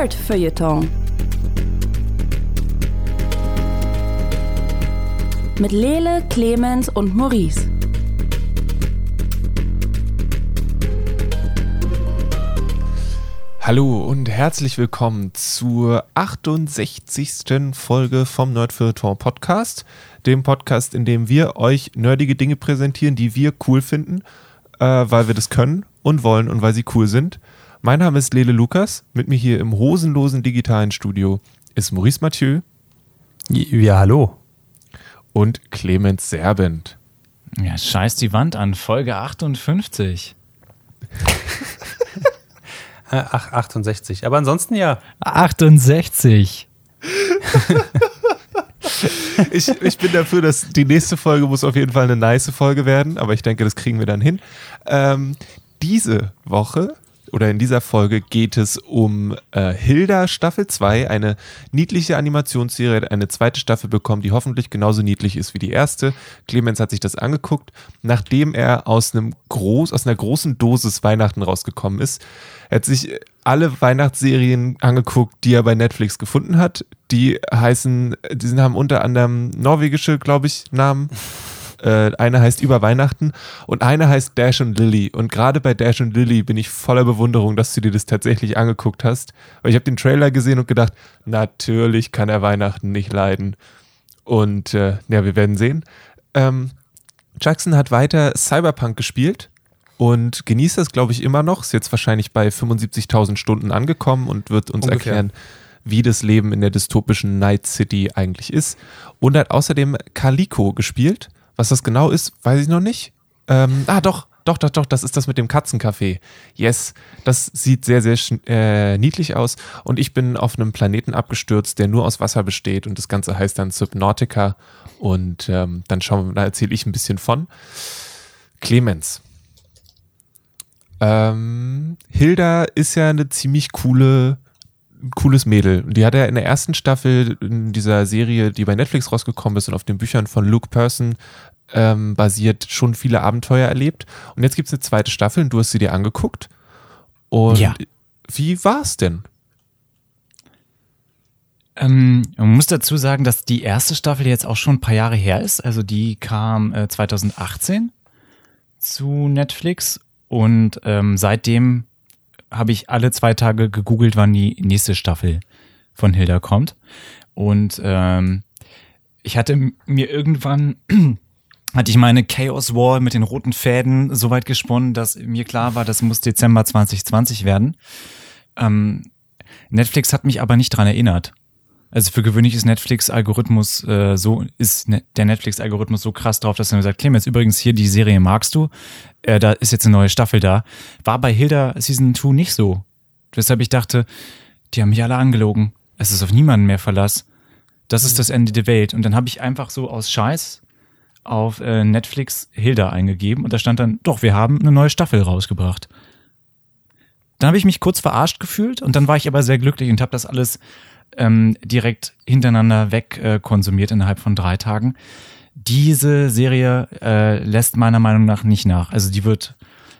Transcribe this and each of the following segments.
Nerd Mit Lele, Clemens und Maurice. Hallo und herzlich willkommen zur 68. Folge vom Nerdfeuilleton Podcast, dem Podcast, in dem wir euch nerdige Dinge präsentieren, die wir cool finden, äh, weil wir das können und wollen und weil sie cool sind. Mein Name ist Lele Lukas. Mit mir hier im hosenlosen digitalen Studio ist Maurice Mathieu. Ja, hallo. Und Clemens Serbent. Ja, scheiß die Wand an, Folge 58. Ach, 68. Aber ansonsten ja. 68. ich, ich bin dafür, dass die nächste Folge muss auf jeden Fall eine nice Folge werden, aber ich denke, das kriegen wir dann hin. Ähm, diese Woche oder in dieser Folge geht es um äh, Hilda Staffel 2, eine niedliche Animationsserie, eine zweite Staffel bekommen, die hoffentlich genauso niedlich ist wie die erste. Clemens hat sich das angeguckt, nachdem er aus einem groß, aus einer großen Dosis Weihnachten rausgekommen ist. Er hat sich alle Weihnachtsserien angeguckt, die er bei Netflix gefunden hat. Die heißen, die haben unter anderem norwegische, glaube ich, Namen. Äh, eine heißt Über Weihnachten und eine heißt Dash und Lily. Und gerade bei Dash und Lily bin ich voller Bewunderung, dass du dir das tatsächlich angeguckt hast. Weil ich habe den Trailer gesehen und gedacht, natürlich kann er Weihnachten nicht leiden. Und äh, ja, wir werden sehen. Ähm, Jackson hat weiter Cyberpunk gespielt und genießt das, glaube ich, immer noch. Ist jetzt wahrscheinlich bei 75.000 Stunden angekommen und wird uns Ungefähr. erklären, wie das Leben in der dystopischen Night City eigentlich ist. Und hat außerdem Calico gespielt. Was das genau ist, weiß ich noch nicht. Ähm, ah, doch, doch, doch, doch, das ist das mit dem Katzencafé. Yes, das sieht sehr, sehr äh, niedlich aus. Und ich bin auf einem Planeten abgestürzt, der nur aus Wasser besteht. Und das Ganze heißt dann Subnautica. Und ähm, dann schauen wir, da erzähle ich ein bisschen von. Clemens. Ähm, Hilda ist ja eine ziemlich coole cooles Mädel. Die hat ja in der ersten Staffel in dieser Serie, die bei Netflix rausgekommen ist und auf den Büchern von Luke Person ähm, basiert, schon viele Abenteuer erlebt. Und jetzt gibt es eine zweite Staffel und du hast sie dir angeguckt. Und ja. wie war es denn? Ähm, man muss dazu sagen, dass die erste Staffel jetzt auch schon ein paar Jahre her ist. Also die kam äh, 2018 zu Netflix und ähm, seitdem habe ich alle zwei Tage gegoogelt, wann die nächste Staffel von Hilda kommt. Und ähm, ich hatte mir irgendwann hatte ich meine Chaos Wall mit den roten Fäden so weit gesponnen, dass mir klar war, das muss Dezember 2020 werden. Ähm, Netflix hat mich aber nicht dran erinnert. Also für gewöhnlich ist Netflix-Algorithmus äh, so, ist ne, der Netflix-Algorithmus so krass drauf, dass er mir sagt, Clemens, übrigens hier die Serie magst du, äh, da ist jetzt eine neue Staffel da. War bei Hilda Season 2 nicht so. Weshalb ich dachte, die haben mich alle angelogen. Es ist auf niemanden mehr Verlass. Das ist mhm. das Ende der Welt. Und dann habe ich einfach so aus Scheiß auf äh, Netflix Hilda eingegeben und da stand dann, doch, wir haben eine neue Staffel rausgebracht. Dann habe ich mich kurz verarscht gefühlt und dann war ich aber sehr glücklich und habe das alles ähm, direkt hintereinander weg äh, konsumiert innerhalb von drei Tagen. Diese Serie äh, lässt meiner Meinung nach nicht nach. Also die wird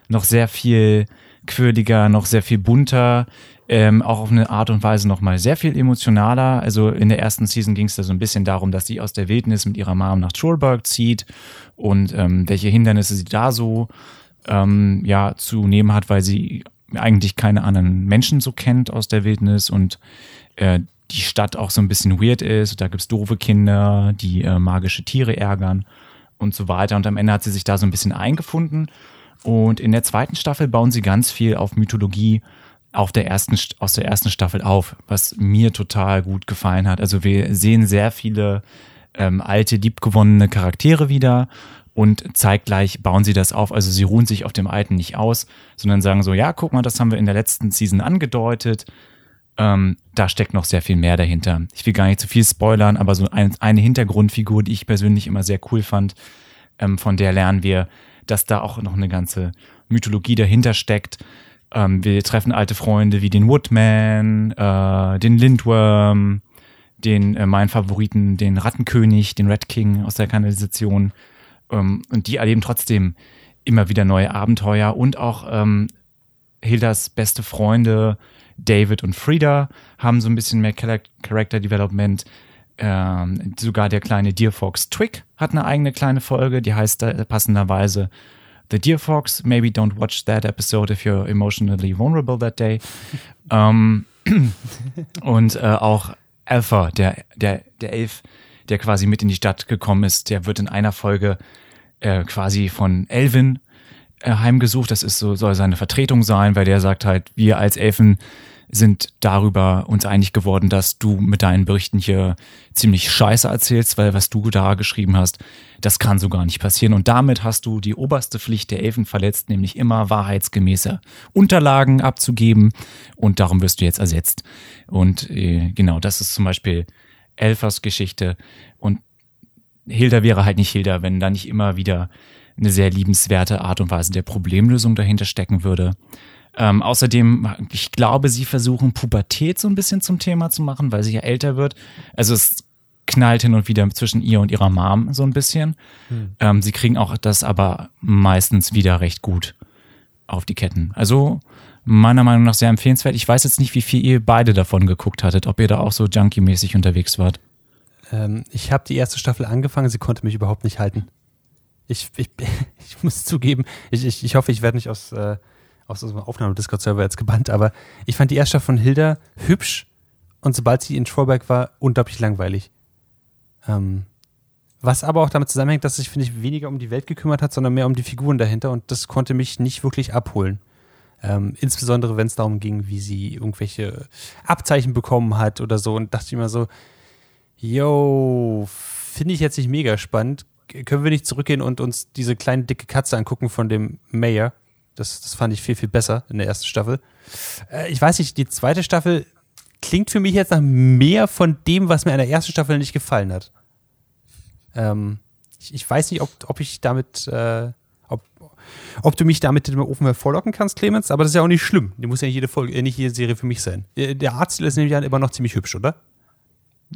noch sehr viel quirliger, noch sehr viel bunter, ähm, auch auf eine Art und Weise noch mal sehr viel emotionaler. Also in der ersten Season ging es da so ein bisschen darum, dass sie aus der Wildnis mit ihrer Mom nach Trollberg zieht und ähm, welche Hindernisse sie da so ähm, ja zu nehmen hat, weil sie eigentlich keine anderen Menschen so kennt aus der Wildnis und äh, die Stadt auch so ein bisschen weird ist. Da gibt's doofe Kinder, die äh, magische Tiere ärgern und so weiter. Und am Ende hat sie sich da so ein bisschen eingefunden. Und in der zweiten Staffel bauen sie ganz viel auf Mythologie auf der ersten, aus der ersten Staffel auf, was mir total gut gefallen hat. Also wir sehen sehr viele ähm, alte, liebgewonnene Charaktere wieder und zeitgleich bauen sie das auf. Also sie ruhen sich auf dem Alten nicht aus, sondern sagen so, ja, guck mal, das haben wir in der letzten Season angedeutet. Ähm, da steckt noch sehr viel mehr dahinter. Ich will gar nicht zu viel spoilern, aber so ein, eine Hintergrundfigur, die ich persönlich immer sehr cool fand, ähm, von der lernen wir, dass da auch noch eine ganze Mythologie dahinter steckt. Ähm, wir treffen alte Freunde wie den Woodman, äh, den Lindworm, den äh, meinen Favoriten, den Rattenkönig, den Red King aus der Kanalisation. Ähm, und die erleben trotzdem immer wieder neue Abenteuer und auch ähm, Hildas beste Freunde, David und Frida haben so ein bisschen mehr Char Character Development. Ähm, sogar der kleine Deer Fox Twig hat eine eigene kleine Folge, die heißt passenderweise The Deer Fox. Maybe don't watch that episode if you're emotionally vulnerable that day. ähm, und äh, auch Alpha, der, der, der Elf, der quasi mit in die Stadt gekommen ist, der wird in einer Folge äh, quasi von Elvin äh, heimgesucht. Das ist so, soll seine Vertretung sein, weil der sagt halt, wir als Elfen sind darüber uns einig geworden, dass du mit deinen Berichten hier ziemlich scheiße erzählst, weil was du da geschrieben hast, das kann so gar nicht passieren. Und damit hast du die oberste Pflicht der Elfen verletzt, nämlich immer wahrheitsgemäße Unterlagen abzugeben. Und darum wirst du jetzt ersetzt. Und äh, genau, das ist zum Beispiel Elfers Geschichte. Und Hilda wäre halt nicht Hilda, wenn da nicht immer wieder eine sehr liebenswerte Art und Weise der Problemlösung dahinter stecken würde. Ähm, außerdem, ich glaube, sie versuchen Pubertät so ein bisschen zum Thema zu machen, weil sie ja älter wird. Also es knallt hin und wieder zwischen ihr und ihrer Mom so ein bisschen. Hm. Ähm, sie kriegen auch das aber meistens wieder recht gut auf die Ketten. Also meiner Meinung nach sehr empfehlenswert. Ich weiß jetzt nicht, wie viel ihr beide davon geguckt hattet, ob ihr da auch so junkie-mäßig unterwegs wart. Ähm, ich habe die erste Staffel angefangen, sie konnte mich überhaupt nicht halten. Ich, ich, ich muss zugeben, ich, ich, ich hoffe, ich werde nicht aus, äh, aus unserem Aufnahme-Discord-Server jetzt gebannt, aber ich fand die erste von Hilda hübsch und sobald sie in Trollberg war, unglaublich langweilig. Ähm, was aber auch damit zusammenhängt, dass sich, finde ich, weniger um die Welt gekümmert hat, sondern mehr um die Figuren dahinter und das konnte mich nicht wirklich abholen. Ähm, insbesondere wenn es darum ging, wie sie irgendwelche Abzeichen bekommen hat oder so und dachte ich immer so, yo, finde ich jetzt nicht mega spannend. Können wir nicht zurückgehen und uns diese kleine dicke Katze angucken von dem Mayor? Das, das fand ich viel, viel besser in der ersten Staffel. Äh, ich weiß nicht, die zweite Staffel klingt für mich jetzt nach mehr von dem, was mir in der ersten Staffel nicht gefallen hat. Ähm, ich, ich, weiß nicht, ob, ob ich damit, äh, ob, ob du mich damit in den Ofen hervorlocken kannst, Clemens, aber das ist ja auch nicht schlimm. Die muss ja nicht jede Folge, äh, nicht jede Serie für mich sein. Äh, der Arzt ist nämlich immer noch ziemlich hübsch, oder?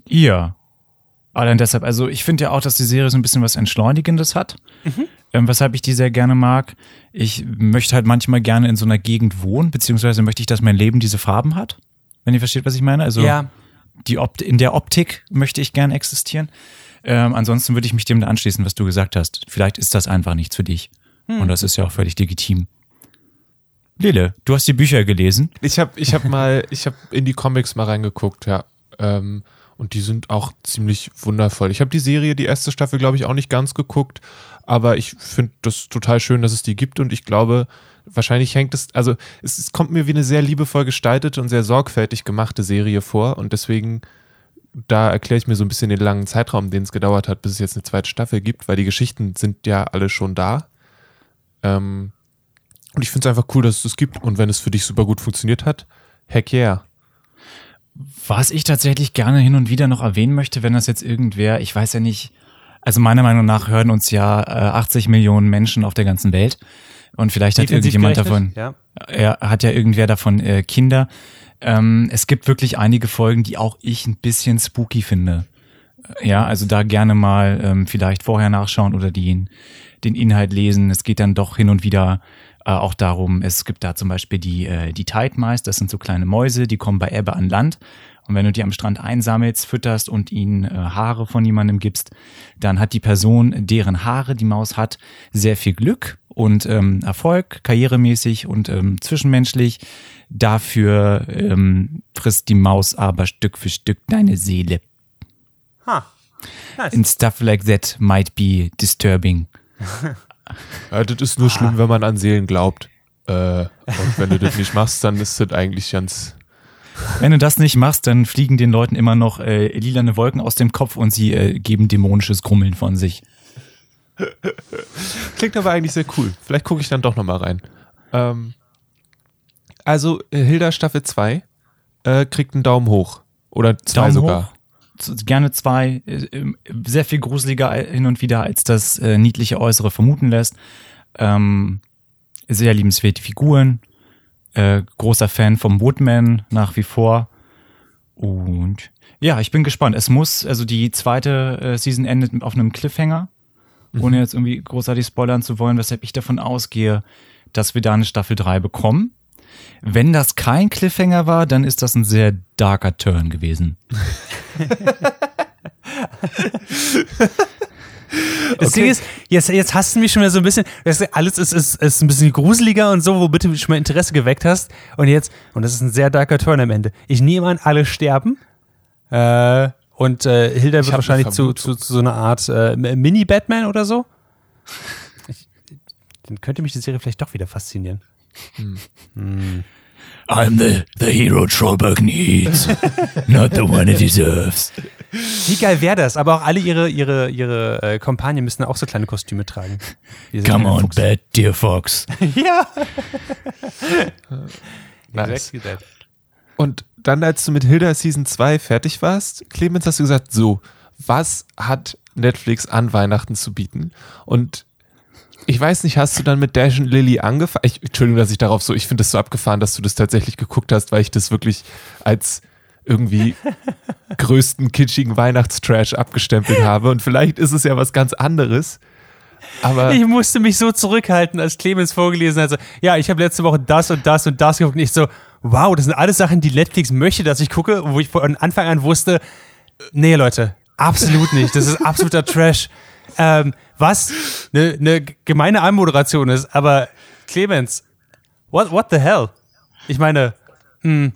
Ja. Allein deshalb, also ich finde ja auch, dass die Serie so ein bisschen was Entschleunigendes hat, mhm. Ähm, weshalb ich die sehr gerne mag. Ich möchte halt manchmal gerne in so einer Gegend wohnen, beziehungsweise möchte ich, dass mein Leben diese Farben hat, wenn ihr versteht, was ich meine. Also ja. die Opt in der Optik möchte ich gerne existieren. Ähm, ansonsten würde ich mich dem da anschließen, was du gesagt hast. Vielleicht ist das einfach nichts für dich. Hm. Und das ist ja auch völlig legitim. Lille, du hast die Bücher gelesen. Ich habe ich hab mal, ich habe in die Comics mal reingeguckt, ja. Ähm, und die sind auch ziemlich wundervoll. Ich habe die Serie, die erste Staffel, glaube ich, auch nicht ganz geguckt, aber ich finde das total schön, dass es die gibt und ich glaube, wahrscheinlich hängt es, also es, es, kommt mir wie eine sehr liebevoll gestaltete und sehr sorgfältig gemachte Serie vor und deswegen, da erkläre ich mir so ein bisschen den langen Zeitraum, den es gedauert hat, bis es jetzt eine zweite Staffel gibt, weil die Geschichten sind ja alle schon da. Ähm, und ich finde es einfach cool, dass es das gibt und wenn es für dich super gut funktioniert hat, heck yeah. Was ich tatsächlich gerne hin und wieder noch erwähnen möchte, wenn das jetzt irgendwer, ich weiß ja nicht, also meiner Meinung nach hören uns ja äh, 80 Millionen Menschen auf der ganzen Welt und vielleicht hat irgendjemand davon, ja. er hat ja irgendwer davon äh, Kinder. Ähm, es gibt wirklich einige Folgen, die auch ich ein bisschen spooky finde. Ja, also da gerne mal ähm, vielleicht vorher nachschauen oder den, den Inhalt lesen. Es geht dann doch hin und wieder äh, auch darum, es gibt da zum Beispiel die, äh, die Tide Mice, das sind so kleine Mäuse, die kommen bei Ebbe an Land. Und wenn du die am Strand einsammelst, fütterst und ihnen äh, Haare von jemandem gibst, dann hat die Person, deren Haare die Maus hat, sehr viel Glück und ähm, Erfolg, karrieremäßig und ähm, zwischenmenschlich. Dafür ähm, frisst die Maus aber Stück für Stück deine Seele. Ha. Nice. And stuff like that might be disturbing. Ja, das ist nur schlimm, wenn man an Seelen glaubt. Äh, und wenn du das nicht machst, dann ist das eigentlich ganz. Wenn du das nicht machst, dann fliegen den Leuten immer noch äh, lilane Wolken aus dem Kopf und sie äh, geben dämonisches Grummeln von sich. Klingt aber eigentlich sehr cool. Vielleicht gucke ich dann doch nochmal rein. Ähm, also, äh, Hilda Staffel 2 äh, kriegt einen Daumen hoch. Oder zwei Daumen sogar. Hoch gerne zwei, äh, sehr viel gruseliger hin und wieder, als das äh, niedliche Äußere vermuten lässt. Ähm, sehr liebenswerte Figuren, äh, großer Fan vom Woodman nach wie vor. Und ja, ich bin gespannt. Es muss, also die zweite äh, Season endet auf einem Cliffhanger, mhm. ohne jetzt irgendwie großartig spoilern zu wollen, weshalb ich davon ausgehe, dass wir da eine Staffel 3 bekommen. Wenn das kein Cliffhanger war, dann ist das ein sehr darker Turn gewesen. Das Okay. Ding ist, jetzt, jetzt hast du mich schon wieder so ein bisschen, alles ist, ist, ist ein bisschen gruseliger und so, womit du schon mal Interesse geweckt hast. Und jetzt, und das ist ein sehr darker Turn am Ende. Ich nehme an, alle sterben. Äh, und äh, Hilda wird wahrscheinlich zu, zu, zu so einer Art äh, Mini-Batman oder so. Ich, dann könnte mich die Serie vielleicht doch wieder faszinieren. I'm the, the hero Trollberg needs, not the one he deserves. Wie geil wäre das? Aber auch alle ihre, ihre, ihre äh, Kompagnen müssen auch so kleine Kostüme tragen. Come on, Fuchs. Bat, dear Fox. Ja. Nice. Exactly that. Und dann, als du mit Hilda Season 2 fertig warst, Clemens, hast du gesagt, so, was hat Netflix an Weihnachten zu bieten? Und ich weiß nicht, hast du dann mit Dash und Lily angefangen? Ich, Entschuldigung, dass ich darauf so, ich finde das so abgefahren, dass du das tatsächlich geguckt hast, weil ich das wirklich als irgendwie größten kitschigen Weihnachtstrash abgestempelt habe. Und vielleicht ist es ja was ganz anderes. Aber Ich musste mich so zurückhalten, als Clemens vorgelesen hat. So, ja, ich habe letzte Woche das und das und das geguckt. Und ich so, wow, das sind alles Sachen, die Netflix möchte, dass ich gucke, wo ich von Anfang an wusste, nee, Leute, absolut nicht. Das ist absoluter Trash. Ähm, was eine ne gemeine Anmoderation ist, aber Clemens, what, what the hell? Ich meine, hm,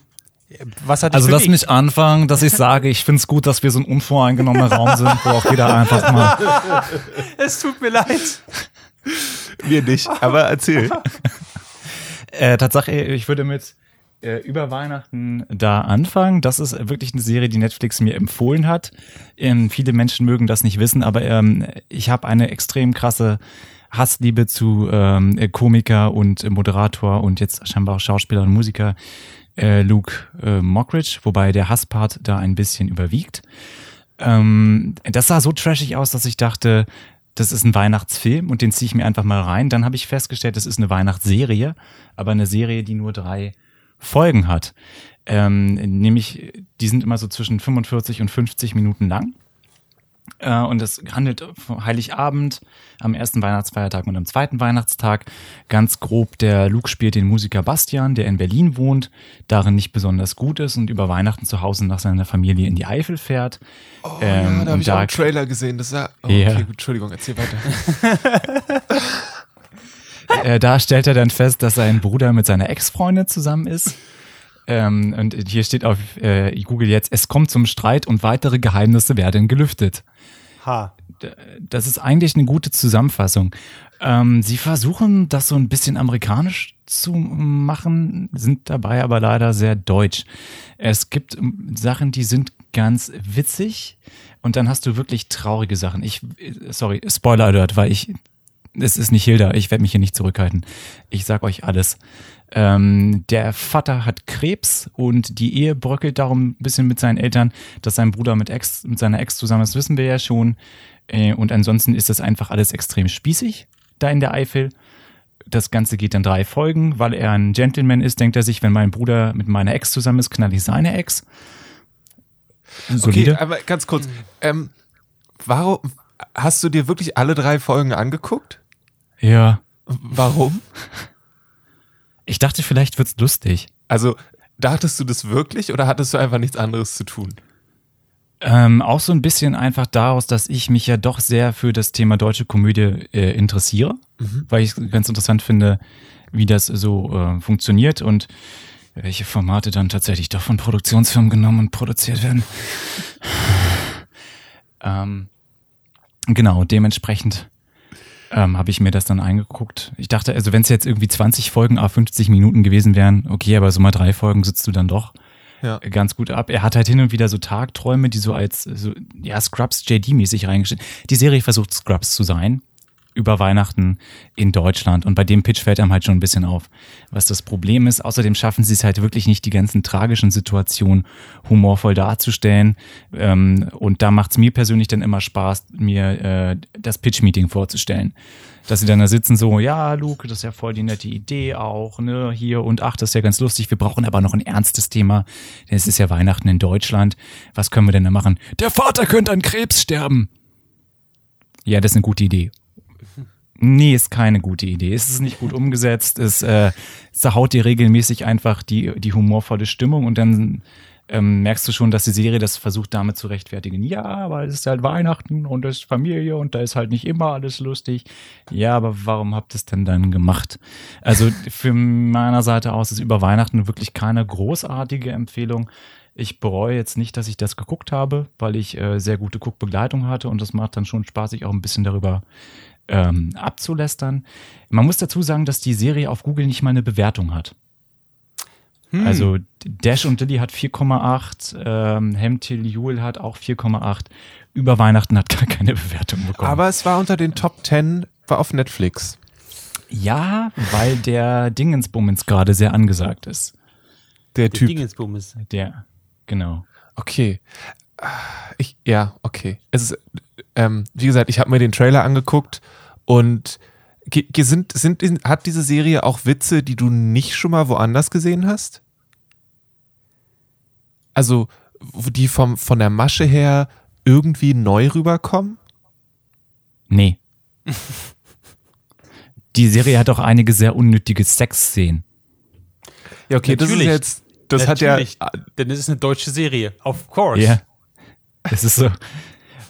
was hat Also lass mich anfangen, dass ich sage, ich finde es gut, dass wir so ein unvoreingenommener Raum sind, wo auch jeder einfach mal. Es tut mir leid. mir nicht. Aber erzähl. Äh, Tatsache, ich würde mit äh, über Weihnachten da anfangen. Das ist wirklich eine Serie, die Netflix mir empfohlen hat. Ähm, viele Menschen mögen das nicht wissen, aber ähm, ich habe eine extrem krasse Hassliebe zu ähm, Komiker und äh, Moderator und jetzt scheinbar auch Schauspieler und Musiker äh, Luke äh, Mockridge, wobei der Hasspart da ein bisschen überwiegt. Ähm, das sah so trashig aus, dass ich dachte, das ist ein Weihnachtsfilm und den ziehe ich mir einfach mal rein. Dann habe ich festgestellt, das ist eine Weihnachtsserie, aber eine Serie, die nur drei Folgen hat. Ähm, nämlich, die sind immer so zwischen 45 und 50 Minuten lang. Äh, und es handelt von Heiligabend, am ersten Weihnachtsfeiertag und am zweiten Weihnachtstag. Ganz grob, der Luke spielt den Musiker Bastian, der in Berlin wohnt, darin nicht besonders gut ist und über Weihnachten zu Hause nach seiner Familie in die Eifel fährt. Oh, Ähm, ja, da habe ich auch da- einen Trailer gesehen. Das oh, Ja. okay, gut, Entschuldigung, erzähl weiter. äh, da stellt er dann fest, dass sein Bruder mit seiner Ex-Freundin zusammen ist. Ähm, und hier steht auf äh, Google jetzt, es kommt zum Streit und weitere Geheimnisse werden gelüftet. Ha. Das ist eigentlich eine gute Zusammenfassung. Ähm, sie versuchen, das so ein bisschen amerikanisch zu machen, sind dabei aber leider sehr deutsch. Es gibt ähm, Sachen, die sind ganz witzig und dann hast du wirklich traurige Sachen. Ich, äh, sorry, Spoiler Alert, weil ich, es ist nicht Hilda, ich werde mich hier nicht zurückhalten. Ich sag euch alles. Ähm, der Vater hat Krebs und die Ehe bröckelt darum ein bisschen mit seinen Eltern, dass sein Bruder mit, Ex, mit seiner Ex zusammen ist, wissen wir ja schon. Äh, und ansonsten ist das einfach alles extrem spießig da in der Eifel. Das Ganze geht dann drei Folgen, weil er ein Gentleman ist, denkt er sich, wenn mein Bruder mit meiner Ex zusammen ist, knall ich seine Ex. Solide. Okay, aber ganz kurz. Ähm, warum hast du dir wirklich alle drei Folgen angeguckt? Ja. Warum? Ich dachte, vielleicht wird's lustig. Also, dachtest du das wirklich oder hattest du einfach nichts anderes zu tun? Ähm, auch so ein bisschen einfach daraus, dass ich mich ja doch sehr für das Thema deutsche Komödie äh, interessiere, weil ich es ganz interessant finde, wie das so äh, funktioniert und welche Formate dann tatsächlich doch von Produktionsfirmen genommen und produziert werden. ähm, genau, dementsprechend ähm, habe ich mir das dann eingeguckt. Ich dachte, also wenn es jetzt irgendwie 20 Folgen a 50 Minuten gewesen wären, okay, aber so mal drei Folgen sitzt du dann doch Ja. ganz gut ab. Er hat halt hin und wieder so Tagträume, die so als so, ja, Scrubs JD-mäßig reingestellt. Die Serie versucht Scrubs zu sein über Weihnachten in Deutschland und bei dem Pitch fällt einem halt schon ein bisschen auf, was das Problem ist. Außerdem schaffen sie es halt wirklich nicht, die ganzen tragischen Situationen humorvoll darzustellen. Ähm, und da macht es mir persönlich dann immer Spaß, mir äh, das Pitch-Meeting vorzustellen. Dass sie dann da sitzen so, ja, Luke, das ist ja voll die nette Idee auch, ne, hier und ach, das ist ja ganz lustig. Wir brauchen aber noch ein ernstes Thema, denn es ist ja Weihnachten in Deutschland. Was können wir denn da machen? Der Vater könnte an Krebs sterben. Ja, das ist eine gute Idee. Nee, ist keine gute Idee. Es ist nicht gut umgesetzt. Es äh, zerhaut dir regelmäßig einfach die, die humorvolle Stimmung und dann ähm, merkst du schon, dass die Serie das versucht damit zu rechtfertigen. Ja, weil es ist halt Weihnachten und es ist Familie und da ist halt nicht immer alles lustig. Ja, aber warum habt ihr es denn dann gemacht? Also für meiner Seite aus ist über Weihnachten wirklich keine großartige Empfehlung. Ich bereue jetzt nicht, dass ich das geguckt habe, weil ich äh, sehr gute Guckbegleitung hatte und das macht dann schon Spaß, sich auch ein bisschen darüber ähm, abzulästern. Man muss dazu sagen, dass die Serie auf Google nicht mal eine Bewertung hat. Hm. Also Dash und Lilly hat 4,8, ähm, Hemtil Jule hat auch 4,8. Über Weihnachten hat gar keine Bewertung bekommen. Aber es war unter den Top 10, war auf Netflix. Ja, weil der Dingensbummens gerade sehr angesagt ist. Der, der Typ. Dingensbummens. Der, genau. Okay. Ich, ja, okay. Es ist, ähm, wie gesagt, ich habe mir den Trailer angeguckt und sind, sind, hat diese Serie auch Witze, die du nicht schon mal woanders gesehen hast? Also, die vom, von der Masche her irgendwie neu rüberkommen? Nee. die Serie hat auch einige sehr unnötige Sexszenen. Ja, okay, Natürlich. das ist jetzt, das Natürlich. hat ja. Denn es ist eine deutsche Serie, of course. Ja. Es ist so,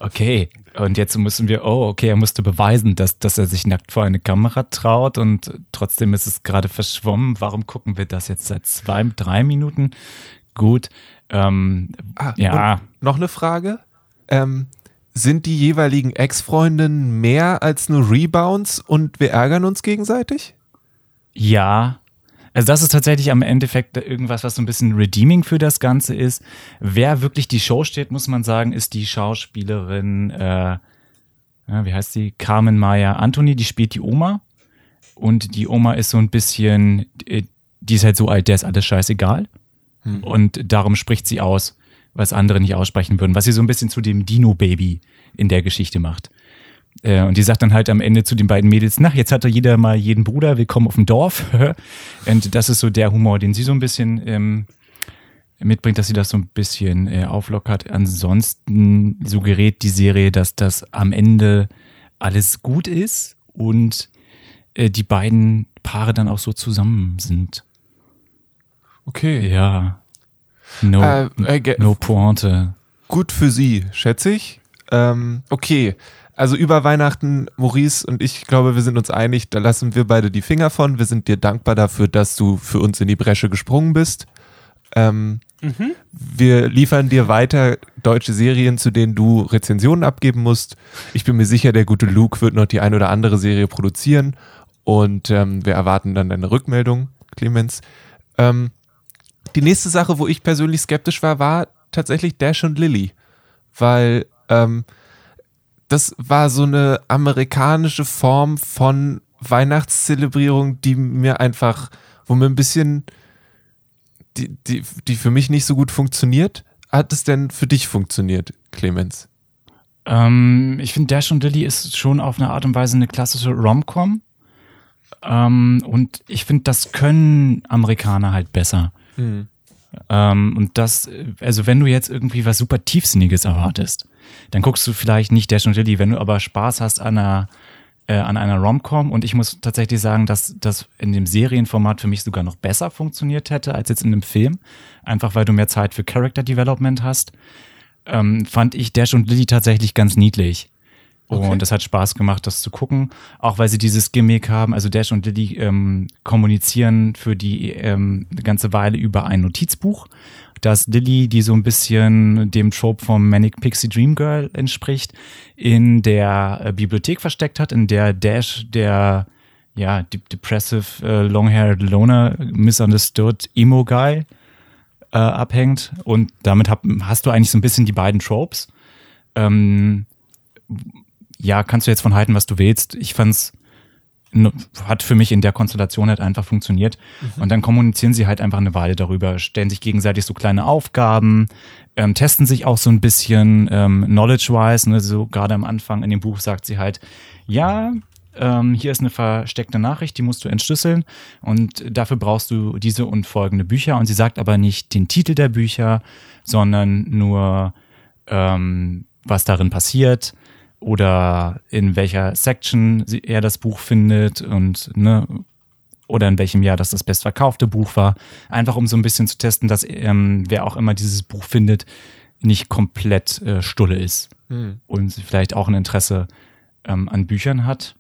okay, und jetzt müssen wir, oh, okay, er musste beweisen, dass, dass er sich nackt vor eine Kamera traut und trotzdem ist es gerade verschwommen. Warum gucken wir das jetzt seit zwei, drei Minuten? Gut. Ähm, ah, ja. noch eine Frage. Ähm, sind die jeweiligen Ex-Freundinnen mehr als nur Rebounds und wir ärgern uns gegenseitig? Ja, also das ist tatsächlich am Endeffekt irgendwas, was so ein bisschen redeeming für das Ganze ist. Wer wirklich die Show steht, muss man sagen, ist die Schauspielerin, äh, ja, wie heißt sie? Carmen Maya Anthony, die spielt die Oma. Und die Oma ist so ein bisschen, äh, die ist halt so alt, der ist alles scheißegal. Hm. Und darum spricht sie aus, was andere nicht aussprechen würden, was sie so ein bisschen zu dem Dino-Baby in der Geschichte macht. Äh, und die sagt dann halt am Ende zu den beiden Mädels, na, jetzt hat er jeder mal jeden Bruder, willkommen auf dem Dorf. und das ist so der Humor, den sie so ein bisschen ähm, mitbringt, dass sie das so ein bisschen äh, auflockert. Ansonsten suggeriert die Serie, dass das am Ende alles gut ist und äh, die beiden Paare dann auch so zusammen sind. Okay. Ja. No, äh, äh, no Pointe. Gut für sie, schätze ich. Ähm, okay, also über Weihnachten, Maurice und ich glaube, wir sind uns einig, da lassen wir beide die Finger von. Wir sind dir dankbar dafür, dass du für uns in die Bresche gesprungen bist. Ähm, mhm. Wir liefern dir weiter deutsche Serien, zu denen du Rezensionen abgeben musst. Ich bin mir sicher, der gute Luke wird noch die ein oder andere Serie produzieren und ähm, wir erwarten dann deine Rückmeldung, Clemens. Ähm, die nächste Sache, wo ich persönlich skeptisch war, war tatsächlich Dash und Lily, weil ähm, das war so eine amerikanische Form von Weihnachtszelebrierung, die mir einfach, wo mir ein bisschen, die, die, die für mich nicht so gut funktioniert. Hat es denn für dich funktioniert, Clemens? Ähm, ich finde, Dash und Lily ist schon auf eine Art und Weise eine klassische Rom-Com. Ähm, und ich finde, das können Amerikaner halt besser. Mhm. Ähm, und das, also wenn du jetzt irgendwie was super Tiefsinniges erwartest, dann guckst du vielleicht nicht Dash und Lily. Wenn du aber Spaß hast an einer, äh, an einer Rom-Com und ich muss tatsächlich sagen, dass das in dem Serienformat für mich sogar noch besser funktioniert hätte als jetzt in einem Film, einfach weil du mehr Zeit für Character Development hast, ähm, fand ich Dash und Lily tatsächlich ganz niedlich. Okay. Und es hat Spaß gemacht, das zu gucken, auch weil sie dieses Gimmick haben. Also Dash und Lily ähm, kommunizieren für die ähm, eine ganze Weile über ein Notizbuch dass Lily, die so ein bisschen dem Trope vom Manic Pixie Dream Girl entspricht, in der äh, Bibliothek versteckt hat, in der Dash, der ja, depressive, äh, long-haired loner, misunderstood Emo Guy äh, abhängt. Und damit hab, hast du eigentlich so ein bisschen die beiden Tropes. Ähm, ja, kannst du jetzt von halten, was du willst. Ich fand's hat für mich in der Konstellation halt einfach funktioniert. Mhm. Und dann kommunizieren sie halt einfach eine Weile darüber, stellen sich gegenseitig so kleine Aufgaben, ähm, testen sich auch so ein bisschen ähm, knowledge-wise. Ne? So gerade am Anfang in dem Buch sagt sie halt, ja, ähm, hier ist eine versteckte Nachricht, die musst du entschlüsseln und dafür brauchst du diese und folgende Bücher. Und sie sagt aber nicht den Titel der Bücher, sondern nur, ähm, was darin passiert oder in welcher Section er das Buch findet und ne, oder in welchem Jahr das das bestverkaufte Buch war. Einfach um so ein bisschen zu testen, dass ähm, wer auch immer dieses Buch findet, nicht komplett äh, stulle ist Hm. und vielleicht auch ein Interesse ähm, an Büchern hat.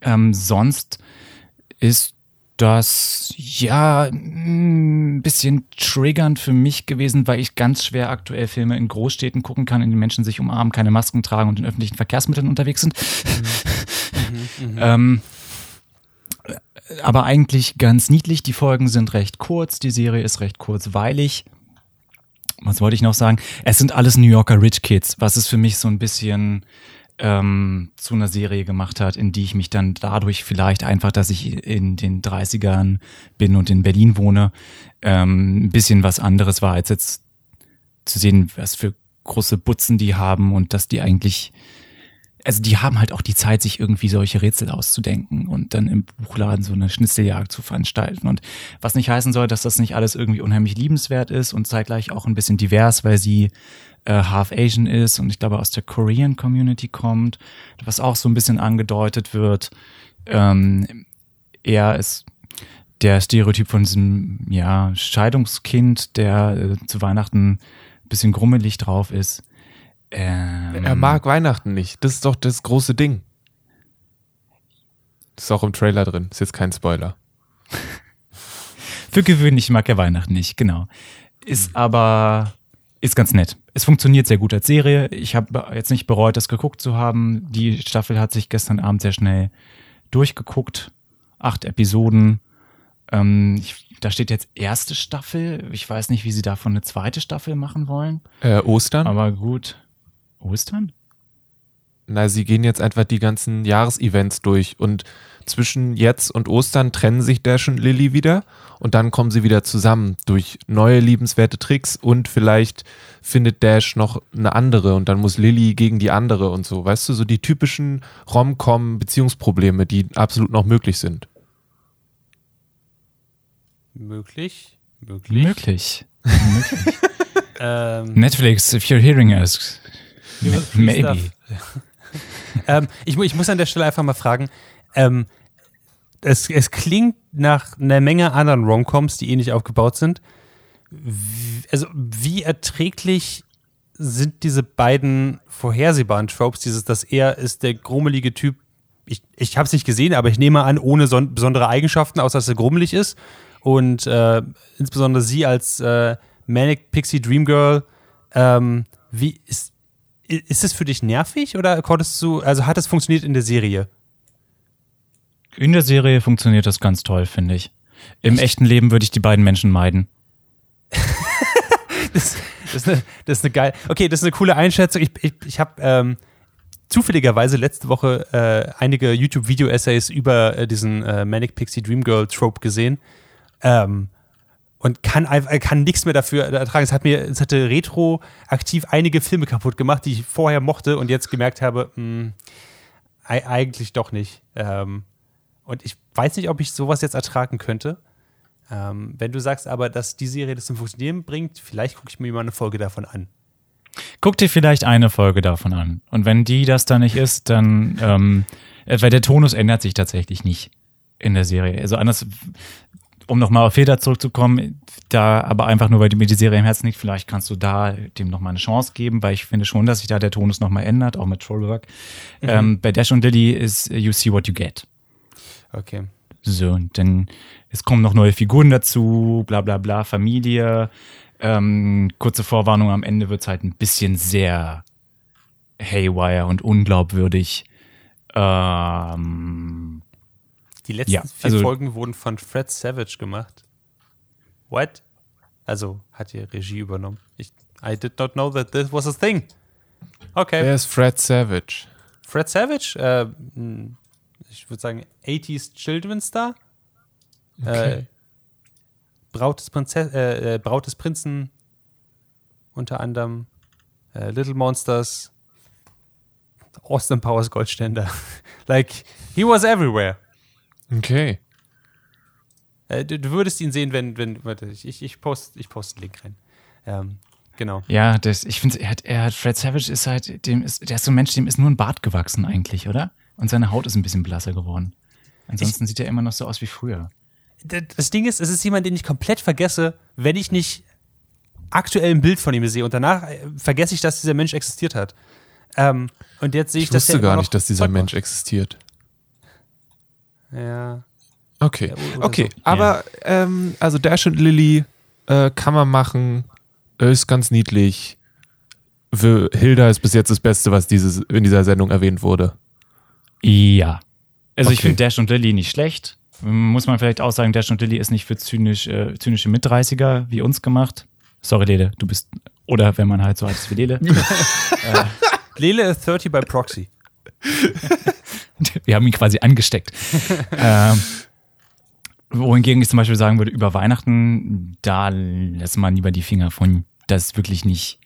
Ähm, sonst ist das ja ein bisschen triggernd für mich gewesen, weil ich ganz schwer aktuell Filme in Großstädten gucken kann, in denen Menschen sich umarmen, keine Masken tragen und in öffentlichen Verkehrsmitteln unterwegs sind. ähm, aber eigentlich ganz niedlich. Die Folgen sind recht kurz, die Serie ist recht kurzweilig. Was wollte ich noch sagen? Es sind alles New Yorker Rich Kids, was es für mich so ein bisschen ähm, zu einer Serie gemacht hat, in die ich mich dann dadurch vielleicht einfach, dass ich in den 30ern bin und in Berlin wohne, ähm, ein bisschen was anderes war, als jetzt zu sehen, was für große Butzen die haben und dass die eigentlich, also die haben halt auch die Zeit, sich irgendwie solche Rätsel auszudenken und dann im Buchladen so eine Schnitzeljagd zu veranstalten. Und was nicht heißen soll, dass das nicht alles irgendwie unheimlich liebenswert ist und zeitgleich auch ein bisschen divers, weil sie äh, half Asian ist und ich glaube aus der Korean Community kommt, was auch so ein bisschen angedeutet wird. Ähm, er ist der Stereotyp von diesem ja, Scheidungskind, der äh, zu Weihnachten ein bisschen grummelig drauf ist. Ähm, Er mag Weihnachten nicht. Das ist doch das große Ding. Das ist auch im Trailer drin. Ist jetzt kein Spoiler. Für gewöhnlich mag er Weihnachten nicht, genau. Ist aber, ist ganz nett. Es funktioniert sehr gut als Serie. Ich habe jetzt nicht bereut, das geguckt zu haben. Die Staffel hat sich gestern Abend sehr schnell durchgeguckt. Acht Episoden. Ähm, ich, da steht jetzt erste Staffel. Ich weiß nicht, wie sie davon eine zweite Staffel machen wollen. Äh, Ostern? Aber gut. Ostern? Na, sie gehen jetzt einfach die ganzen Jahresevents durch und zwischen jetzt und Ostern trennen sich Dash und Lilly wieder und dann kommen sie wieder zusammen durch neue liebenswerte Tricks und vielleicht findet Dash noch eine andere und dann muss Lilly gegen die andere und so. Weißt du, so die typischen Rom-Com-Beziehungsprobleme, die absolut noch möglich sind. Möglich. Möglich. Möglich. Möglich. Ähm, Netflix, if you're hearing us, maybe. ähm, ich, ich muss an der Stelle einfach mal fragen, ähm, es, es klingt nach einer Menge anderen Romcoms, die ähnlich aufgebaut sind. Wie, also wie erträglich sind diese beiden vorhersehbaren Tropes, dieses, dass er ist der grummelige Typ, ich, ich habe es nicht gesehen, aber ich nehme an, ohne son besondere Eigenschaften, außer dass er grummelig ist. Und äh, insbesondere sie als äh, Manic Pixie Dream Girl, ähm, wie ist, ist es für dich nervig oder konntest du, also hat es funktioniert in der Serie? In der Serie funktioniert das ganz toll, finde ich. Im echten Leben würde ich die beiden Menschen meiden. Das, das, ist eine, das ist eine geil. Okay, das ist eine coole Einschätzung. Ich, ich, ich habe ähm, zufälligerweise letzte Woche äh, einige YouTube-Video-Essays über äh, diesen äh, Manic Pixie Dream Girl Trope gesehen. Ähm, und kann, einfach- kann nichts mehr dafür ertragen. Es hat mir, es hatte retroaktiv einige Filme kaputt gemacht, die ich vorher mochte und jetzt gemerkt habe, mh, ei- eigentlich doch nicht. Ähm, und ich weiß nicht, ob ich sowas jetzt ertragen könnte. Ähm, wenn du sagst aber, dass die Serie das zum Funktionieren bringt, vielleicht gucke ich mir mal eine Folge davon an. Guck dir vielleicht eine Folge davon an. Und wenn die das da nicht ist, dann, ähm, äh, weil der Tonus ändert sich tatsächlich nicht in der Serie. Also anders, um nochmal auf Feder zurückzukommen, da aber einfach nur, weil mir die Serie im Herzen liegt, vielleicht kannst du da dem nochmal eine Chance geben, weil ich finde schon, dass sich da der Tonus nochmal ändert, auch mit Trollwork. Ähm, bei Dash und Lily ist äh, You See What You Get. Okay. So, und dann, es kommen noch neue Figuren dazu, bla bla bla, Familie. Ähm, kurze Vorwarnung, am Ende wird's halt ein bisschen sehr haywire und unglaubwürdig. Ähm, Die letzten Ja, vier also- Folgen wurden von Fred Savage gemacht. What? Also hat er Regie übernommen. Ich, I did not know that this was a thing. Okay. Wer ist Fred Savage? Fred Savage, äh, mh, ich würde sagen 80s Children's Star. Äh, Braut, des Prinzess äh, äh, Braut des Prinzen, unter anderem äh, Little Monsters, Austin Powers Goldständer. like, he was everywhere. Okay. Äh, du, du würdest ihn sehen, wenn, wenn, warte, ich, ich, ich poste ich post einen Link rein. Ähm, genau. Ja, das, ich finde, er hat, er hat, Fred Savage ist halt, dem ist, der ist so ein Mensch, dem ist nur ein Bart gewachsen eigentlich, oder? Und seine Haut ist ein bisschen blasser geworden. Ansonsten sieht er immer noch so aus wie früher. Das Ding ist, es ist jemand, den ich komplett vergesse, wenn ich nicht aktuell ein Bild von ihm sehe und danach äh, vergesse ich, dass dieser Mensch existiert hat. Ähm, und jetzt sehe ich, Ich dass wusste gar nicht, dass dieser Mensch existiert. Ja. Okay, Ja, okay. so. Aber ähm, also Dash und Lily äh, kann man machen, äh, ist ganz niedlich. Für Hilda ist bis jetzt das Beste, was dieses, in dieser Sendung erwähnt wurde. Ja. Also ich Okay. finde Dash und Lily nicht schlecht. Muss man vielleicht auch sagen, Dash und Lily ist nicht für zynisch, äh, zynische Mitdreißiger wie uns gemacht. Sorry, Lele, du bist. Oder wenn man halt so alt ist wie Lele. Lele ist 30 by Proxy. Wir haben ihn quasi angesteckt. ähm, wohingegen ich zum Beispiel sagen würde, über Weihnachten, da lässt man lieber die Finger von. Das ist wirklich nicht.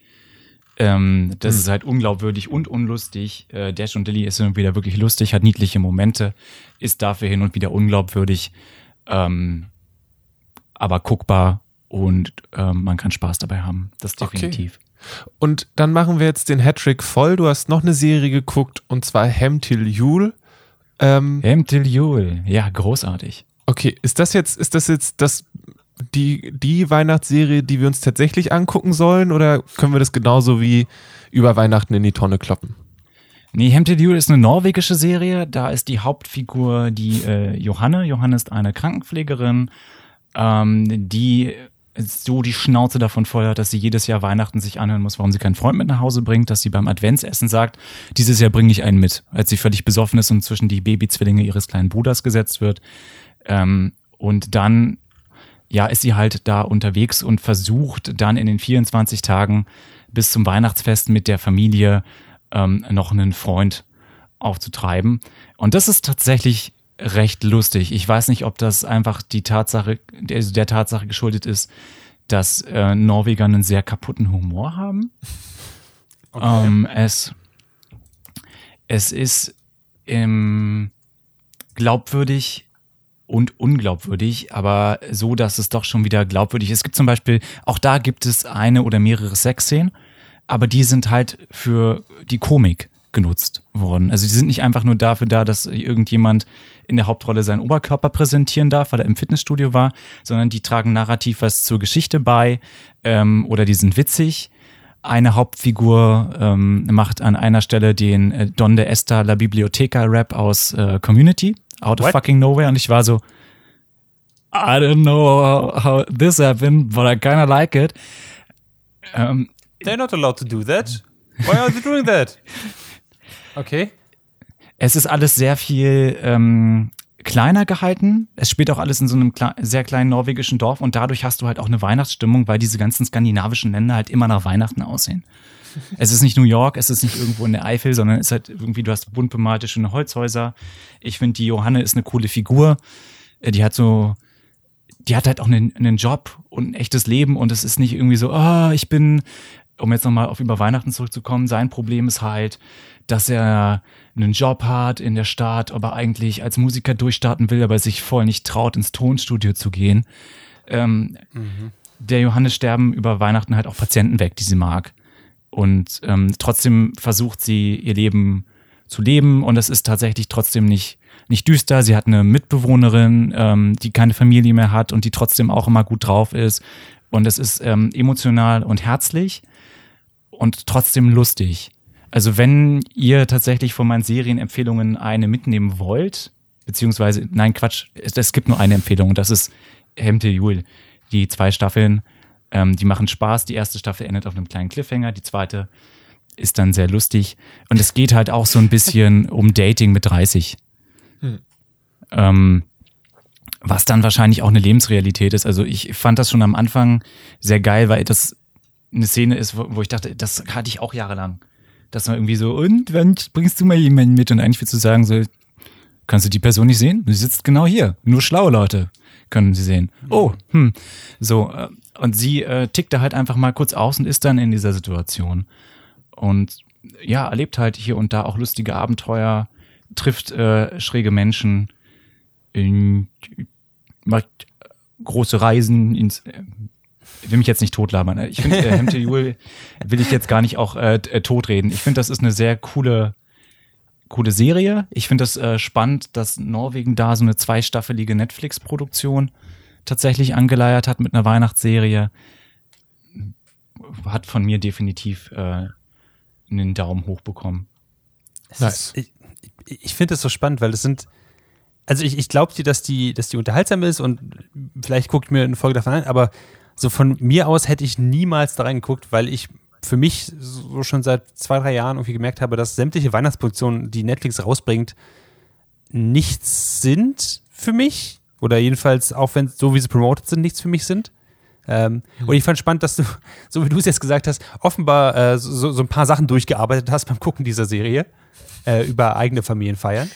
Ähm, das ist halt unglaubwürdig und unlustig. Äh, Dash und Lily ist hin und wieder wirklich lustig, hat niedliche Momente, ist dafür hin und wieder unglaubwürdig, ähm, aber guckbar und ähm, man kann Spaß dabei haben. Das Okay. definitiv. Und dann machen wir jetzt den Hattrick voll. Du hast noch eine Serie geguckt und zwar Ham Till Yule. Ähm, Hemtil Jule, ja, großartig. okay, ist das jetzt, ist das jetzt das, die, die Weihnachtsserie, die wir uns tatsächlich angucken sollen oder können wir das genauso wie über Weihnachten in die Tonne kloppen? Nee, Hemtil Jule ist eine norwegische Serie. Da ist die Hauptfigur die äh, Johanne. Johanne ist eine Krankenpflegerin, ähm, die so die Schnauze davon voll hat, dass sie jedes Jahr Weihnachten sich anhören muss, warum sie keinen Freund mit nach Hause bringt, dass sie beim Adventsessen sagt, dieses Jahr bringe ich einen mit, als sie völlig besoffen ist und zwischen die Babyzwillinge ihres kleinen Bruders gesetzt wird. Ähm, und dann, ja, ist sie halt da unterwegs und versucht dann in den 24 Tagen bis zum Weihnachtsfest mit der Familie ähm, noch einen Freund aufzutreiben. Und das ist tatsächlich recht lustig. Ich weiß nicht, ob das einfach die Tatsache, der, der Tatsache geschuldet ist, dass äh, Norweger einen sehr kaputten Humor haben. Ähm, es, es ist ähm, glaubwürdig und unglaubwürdig, aber so, dass es doch schon wieder glaubwürdig ist. Es gibt zum Beispiel, auch da gibt es eine oder mehrere Sexszenen, aber die sind halt für die Komik genutzt worden. Also die sind nicht einfach nur dafür da, dass irgendjemand in der Hauptrolle seinen Oberkörper präsentieren darf, weil er im Fitnessstudio war, sondern die tragen narrativ was zur Geschichte bei ähm, oder die sind witzig. Eine Hauptfigur ähm, macht an einer Stelle den äh, Don de Esta La Biblioteca Rap aus äh, Community, out of What? fucking nowhere und ich war so I don't know how, this happened, but I kinda like it. Ähm, They're not allowed to do that. Why are they doing that? Okay. Es ist alles sehr viel ähm, kleiner gehalten. Es spielt auch alles in so einem kle sehr kleinen norwegischen Dorf und dadurch hast du halt auch eine Weihnachtsstimmung, weil diese ganzen skandinavischen Länder halt immer nach Weihnachten aussehen. Es ist nicht New York, es ist nicht irgendwo in der Eifel, sondern es ist halt irgendwie, du hast bunt bemalte schöne Holzhäuser. Ich finde, die Johanne ist eine coole Figur. Äh, Die hat so, die hat halt auch einen, einen Job und ein echtes Leben und es ist nicht irgendwie so, ah, ich bin, um jetzt nochmal auf über Weihnachten zurückzukommen, sein Problem ist halt, dass er einen Job hat in der Stadt, aber eigentlich als Musiker durchstarten will, aber sich voll nicht traut, ins Tonstudio zu gehen. Ähm, Der Johannes sterben über Weihnachten halt auch Patienten weg, die sie mag. Und ähm, trotzdem versucht sie ihr Leben zu leben und es ist tatsächlich trotzdem nicht, nicht düster. Sie hat eine Mitbewohnerin, ähm, die keine Familie mehr hat und die trotzdem auch immer gut drauf ist. Und es ist ähm, emotional und herzlich und trotzdem lustig. Also wenn ihr tatsächlich von meinen Serienempfehlungen eine mitnehmen wollt, beziehungsweise, nein, Quatsch, es, es gibt nur eine Empfehlung und das ist Hemte Jul. Die zwei Staffeln, ähm, die machen Spaß. Die erste Staffel endet auf einem kleinen Cliffhanger, die zweite ist dann sehr lustig. Und es geht halt auch so ein bisschen um Dating mit 30. Ähm, was dann wahrscheinlich auch eine Lebensrealität ist. Also ich fand das schon am Anfang sehr geil, weil das eine Szene ist, wo ich dachte, das hatte ich auch jahrelang. Dass man irgendwie so, und wann bringst du mal jemanden mit? Und eigentlich willst du sagen, so, kannst du die Person nicht sehen? Sie sitzt genau hier. Nur schlaue Leute können sie sehen. Oh, hm. So, äh, und sie äh, tickt da halt einfach mal kurz aus und ist dann in dieser Situation. Und ja, erlebt halt hier und da auch lustige Abenteuer, trifft äh, schräge Menschen, in, macht große Reisen ins, ich will mich jetzt nicht totlabern. Ich finde, äh, Hemte Jule will ich jetzt gar nicht auch äh, äh, totreden. Ich finde, das ist eine sehr coole, coole Serie. Ich finde das äh, spannend, dass Norwegen da so eine zweistaffelige Netflix-Produktion tatsächlich angeleiert hat mit einer Weihnachtsserie. Hat von mir definitiv äh, einen Daumen hoch bekommen. Nice. Ich, ich finde es so spannend, weil es sind, also ich, ich glaube dir, dass die, dass die unterhaltsam ist und vielleicht guckt mir eine Folge davon an, aber so von mir aus hätte ich niemals da reingeguckt, weil ich für mich so schon seit zwei, drei Jahren irgendwie gemerkt habe, dass sämtliche Weihnachtsproduktionen, die Netflix rausbringt, nichts sind für mich. Oder jedenfalls, auch wenn so wie sie promoted sind, nichts für mich sind. Ähm, Und ich fand spannend, dass du, so wie du es jetzt gesagt hast, offenbar äh, so, so ein paar Sachen durchgearbeitet hast beim Gucken dieser Serie äh, über eigene Familienfeiern.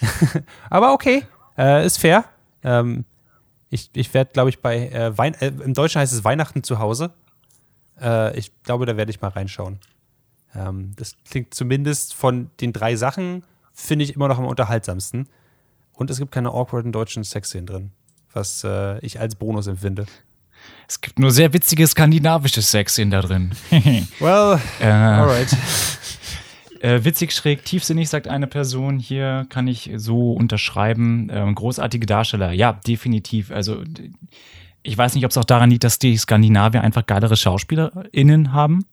Aber okay, äh, ist fair. Ähm, ich ich werde, glaube ich, bei äh, Wein äh, im Deutschen heißt es Weihnachten zu Hause. Äh, ich glaube, da werde ich mal reinschauen. Ähm, das klingt zumindest von den drei Sachen, finde ich immer noch am unterhaltsamsten. Und es gibt keine awkwarden deutschen Sexszenen drin, was äh, ich als Bonus empfinde. Es gibt nur sehr witzige skandinavische Sexszenen da drin. Well, äh, alright. Äh, witzig, schräg, tiefsinnig, sagt eine Person. Hier kann ich so unterschreiben. Ähm, großartige Darsteller. Ja, definitiv. Also, ich weiß nicht, ob es auch daran liegt, dass die Skandinavier einfach geilere SchauspielerInnen haben.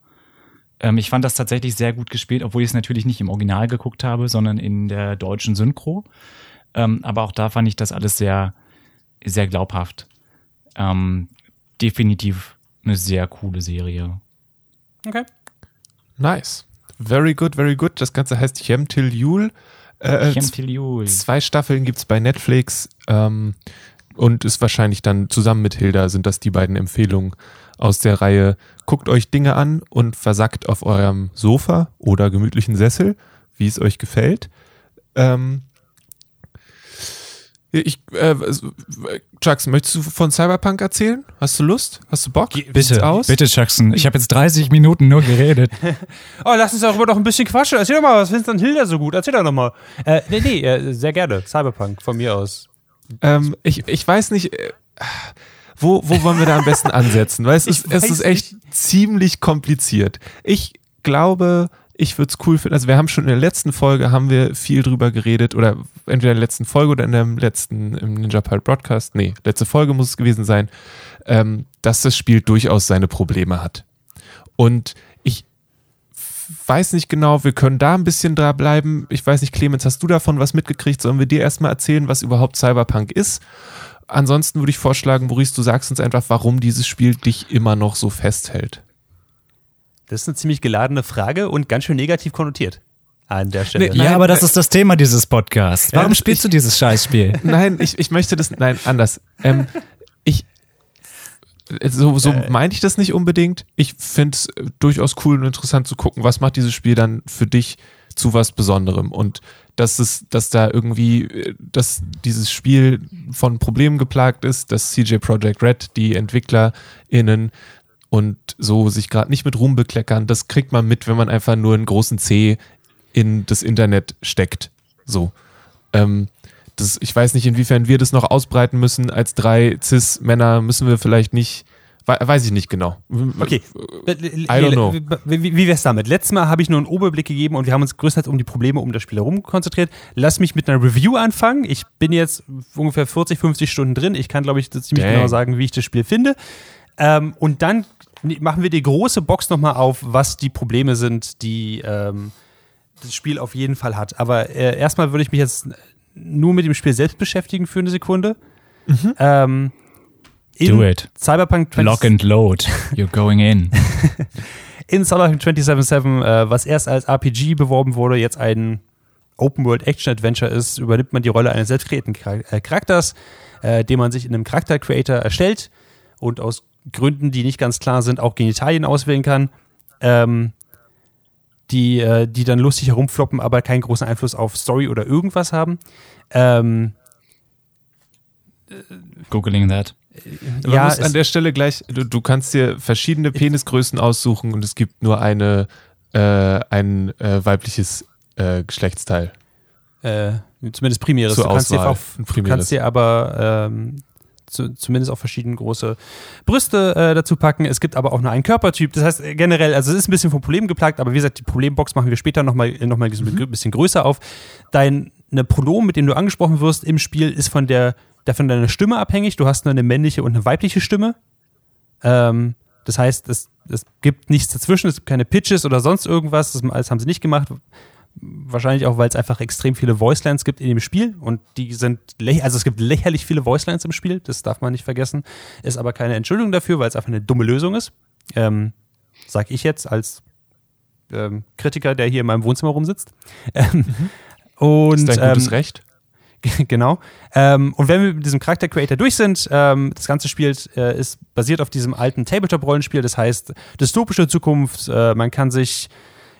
Ähm, ich fand das tatsächlich sehr gut gespielt, obwohl ich es natürlich nicht im Original geguckt habe, sondern in der deutschen Synchro. Ähm, aber auch da fand ich das alles sehr, sehr glaubhaft. Ähm, definitiv eine sehr coole Serie. Okay. Nice. Very good, very good. Das Ganze heißt Chem Till Jul. Äh, Chem Till Jul. Zwei Staffeln gibt's bei Netflix ähm, und ist wahrscheinlich dann zusammen mit Hilda sind das die beiden Empfehlungen aus der Reihe. Guckt euch Dinge an und versackt auf eurem Sofa oder gemütlichen Sessel, wie es euch gefällt. Ähm, ich, äh, Chucks, möchtest du von Cyberpunk erzählen? Hast du Lust? Hast du Bock? Bitte, aus? bitte, Jackson. Ich habe jetzt 30 Minuten nur geredet. Oh, lass uns darüber doch ein bisschen quatschen. Erzähl doch mal, was findest du an Hilda so gut? Erzähl doch noch mal. Äh, nee, nee, äh, sehr gerne. Cyberpunk von mir aus. Ähm, ich, ich weiß nicht, äh, wo, wo wollen wir da am besten ansetzen? Weil es ist, es ist echt ziemlich kompliziert. Ich glaube, ich würde es cool finden. Also wir haben schon in der letzten Folge haben wir viel drüber geredet oder entweder in der letzten Folge oder in dem letzten im Ninja Pile Broadcast. Nee, letzte Folge muss es gewesen sein, ähm, dass das Spiel durchaus seine Probleme hat. Und ich weiß nicht genau, wir können da ein bisschen da bleiben. Ich weiß nicht, Clemens, hast du davon was mitgekriegt? Sollen wir dir erstmal erzählen, was überhaupt Cyberpunk ist? Ansonsten würde ich vorschlagen, Maurice, du sagst uns einfach, warum dieses Spiel dich immer noch so festhält. Das ist eine ziemlich geladene Frage und ganz schön negativ konnotiert an der Stelle. Nee, Nein, ja, aber das äh, ist das Thema dieses Podcasts. Warum Ja, spielst ich- du dieses Scheißspiel? Nein, ich, ich möchte das, nein, anders. Ähm, ich, so, so meinte ich das nicht unbedingt. Ich finde es äh, durchaus cool und interessant zu gucken, was macht dieses Spiel dann für dich zu was Besonderem und dass es, dass da irgendwie, äh, dass dieses Spiel von Problemen geplagt ist, dass CJ Project Red, die EntwicklerInnen und so sich gerade nicht mit Ruhm bekleckern, das kriegt man mit, wenn man einfach nur einen großen C in das Internet steckt. So. Ähm, das, ich weiß nicht, inwiefern wir das noch ausbreiten müssen. Als drei Cis-Männer müssen wir vielleicht nicht, we weiß ich nicht genau. Okay. I don't know. Wie, wie wär's damit? Letztes Mal habe ich nur einen Überblick gegeben und wir haben uns größtenteils um die Probleme um das Spiel herum konzentriert. Lass mich mit einer Review anfangen. Ich bin jetzt ungefähr 40, 50 Stunden drin. Ich kann, glaube ich, ziemlich Dang. genau sagen, wie ich das Spiel finde. Ähm, und dann machen wir die große Box nochmal auf, was die Probleme sind, die ähm, das Spiel auf jeden Fall hat. Aber äh, erstmal würde ich mich jetzt nur mit dem Spiel selbst beschäftigen für eine Sekunde. Ähm, in Do it. Cyberpunk 20 Lock and load. You're going in. in Cyberpunk 2077, äh, was erst als RPG beworben wurde, jetzt ein Open-World-Action-Adventure ist, übernimmt man die Rolle eines selbst kreierten Char- äh, Charakters, äh, den man sich in einem Charakter-Creator erstellt und aus Gründen, die nicht ganz klar sind, auch Genitalien auswählen kann, ähm, die, äh, die dann lustig herumfloppen, aber keinen großen Einfluss auf Story oder irgendwas haben. Ähm, Googling that. Man ja, muss an der Stelle gleich, du, du kannst dir verschiedene Penisgrößen aussuchen und es gibt nur eine, äh, ein äh, weibliches äh, Geschlechtsteil. äh, zumindest primäres. Zur du kannst dir, Auswahl. auch, Ein du kannst dir aber ähm, zu, zumindest auch verschiedene große Brüste äh, dazu packen. Es gibt aber auch nur einen Körpertyp. Das heißt äh, generell, also es ist ein bisschen vom Problem geplagt, aber wie gesagt, die Problembox machen wir später nochmal noch mal ein mhm. bisschen größer auf. Dein eine Pronomen, mit dem du angesprochen wirst im Spiel, ist von der, der von deiner Stimme abhängig. Du hast nur eine männliche und eine weibliche Stimme. Ähm, das heißt, es, es gibt nichts dazwischen, es gibt keine Pitches oder sonst irgendwas. Das alles haben sie nicht gemacht. Wahrscheinlich auch, weil es einfach extrem viele Voicelines gibt in dem Spiel und die sind, also es gibt lächerlich viele Voicelines im Spiel, das darf man nicht vergessen. Ist aber keine Entschuldigung dafür, weil es einfach eine dumme Lösung ist. Ähm, sag ich jetzt als ähm, Kritiker, der hier in meinem Wohnzimmer rumsitzt. Ähm, mhm. Und, ist dein gutes ähm, Recht? genau. Ähm, und wenn wir mit diesem Charakter Creator durch sind, ähm, das Ganze spielt, äh, ist basiert auf diesem alten Tabletop-Rollenspiel, das heißt dystopische Zukunft, äh, man kann sich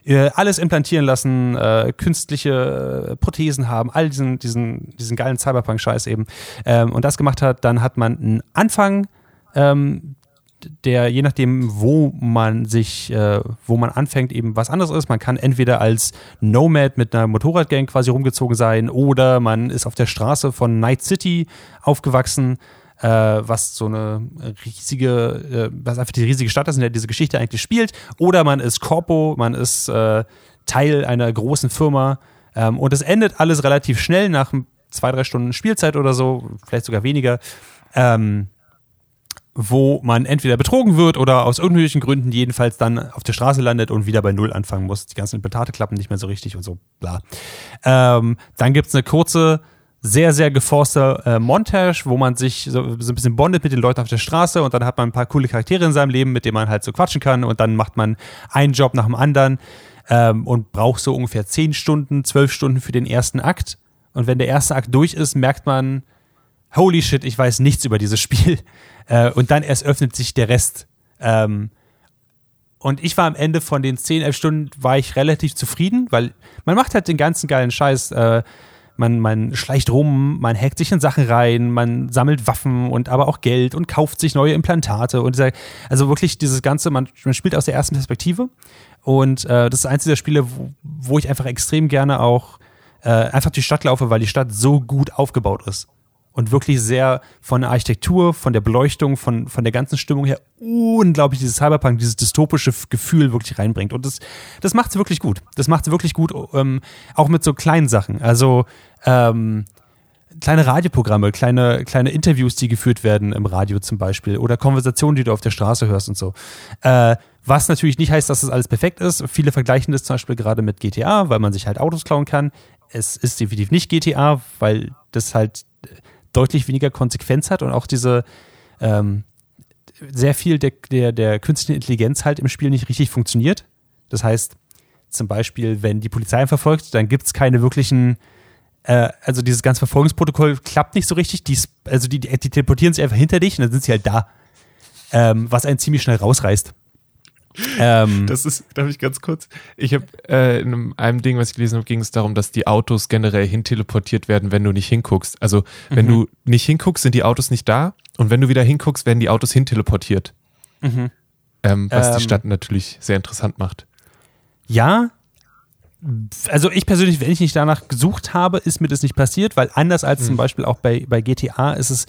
alles implantieren lassen, äh, künstliche äh, Prothesen haben, all diesen, diesen, diesen geilen Cyberpunk-Scheiß eben. Ähm, und das gemacht hat, dann hat man einen Anfang, ähm, der je nachdem, wo man sich, äh, wo man anfängt, eben was anderes ist. Man kann entweder als Nomad mit einer Motorradgang quasi rumgezogen sein oder man ist auf der Straße von Night City aufgewachsen, äh, was so eine riesige, äh, was einfach die riesige Stadt ist, in der diese Geschichte eigentlich spielt. Oder man ist Corpo, man ist äh, Teil einer großen Firma. Ähm, und es endet alles relativ schnell nach zwei, drei Stunden Spielzeit oder so, vielleicht sogar weniger. Ähm, wo man entweder betrogen wird oder aus irgendwelchen Gründen jedenfalls dann auf der Straße landet und wieder bei Null anfangen muss. Die ganzen Implantate klappen nicht mehr so richtig und so, bla. Ähm, dann gibt's eine kurze, sehr, sehr geforste äh, Montage, wo man sich so, so, ein bisschen bondet mit den Leuten auf der Straße und dann hat man ein paar coole Charaktere in seinem Leben, mit denen man halt so quatschen kann und dann macht man einen Job nach dem anderen ähm, und braucht so ungefähr zehn Stunden, zwölf Stunden für den ersten Akt. Und wenn der erste Akt durch ist, merkt man, holy shit, ich weiß nichts über dieses Spiel. Äh, und dann erst öffnet sich der Rest. Ähm, und ich war am Ende von den 10, 11 Stunden, war ich relativ zufrieden, weil man macht halt den ganzen geilen Scheiß. Äh, man, man schleicht rum, man hackt sich in Sachen rein, man sammelt Waffen und aber auch Geld und kauft sich neue Implantate und dieser, also wirklich dieses Ganze, man, man spielt aus der ersten Perspektive. Und äh, das ist eins dieser Spiele, wo, wo ich einfach extrem gerne auch äh, einfach die Stadt laufe, weil die Stadt so gut aufgebaut ist und wirklich sehr von der Architektur, von der Beleuchtung, von, von der ganzen Stimmung her unglaublich dieses Cyberpunk, dieses dystopische Gefühl wirklich reinbringt. Und das, das macht es wirklich gut. Das macht es wirklich gut, ähm, auch mit so kleinen Sachen. Also ähm, kleine Radioprogramme, kleine, kleine Interviews, die geführt werden im Radio zum Beispiel oder Konversationen, die du auf der Straße hörst und so. Äh, was natürlich nicht heißt, dass das alles perfekt ist. Viele vergleichen das zum Beispiel gerade mit GTA, weil man sich halt Autos klauen kann. Es ist definitiv nicht GTA, weil das halt deutlich weniger Konsequenz hat und auch diese ähm, sehr viel der, der, der künstlichen Intelligenz halt im Spiel nicht richtig funktioniert. Das heißt, zum Beispiel, wenn die Polizei verfolgt, dann gibt es keine wirklichen, äh, also dieses ganze Verfolgungsprotokoll klappt nicht so richtig. Die, also die, die, die teleportieren sich einfach hinter dich und dann sind sie halt da. Ähm, was einen ziemlich schnell rausreißt. Ähm, das ist, darf ich ganz kurz? Ich habe äh, in einem Ding, was ich gelesen habe, ging es darum, dass die Autos generell hinteleportiert werden, wenn du nicht hinguckst. Also wenn mhm. du nicht hinguckst, sind die Autos nicht da und wenn du wieder hinguckst, werden die Autos hinteleportiert. Mhm. Ähm, was ähm, die Stadt natürlich sehr interessant macht. Ja, also ich persönlich, wenn ich nicht danach gesucht habe, ist mir das nicht passiert, weil anders als mhm. zum Beispiel auch bei, bei GTA ist es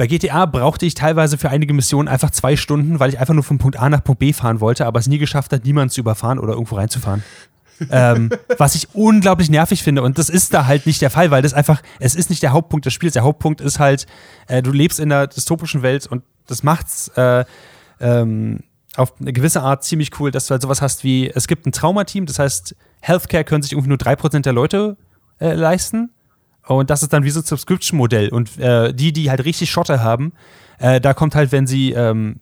bei GTA brauchte ich teilweise für einige Missionen einfach zwei Stunden, weil ich einfach nur von Punkt A nach Punkt B fahren wollte, aber es nie geschafft hat, niemanden zu überfahren oder irgendwo reinzufahren. ähm, was ich unglaublich nervig finde. Und das ist da halt nicht der Fall, weil das einfach, es ist nicht der Hauptpunkt des Spiels. Der Hauptpunkt ist halt, äh, du lebst in einer dystopischen Welt und das macht's äh, ähm, auf eine gewisse Art ziemlich cool, dass du halt sowas hast wie, es gibt ein Traumateam, das heißt, Healthcare können sich irgendwie nur 3% der Leute äh, leisten. Und das ist dann wie so ein Subscription-Modell. Und äh, die, die halt richtig Schotte haben, äh, da kommt halt, wenn sie, ähm,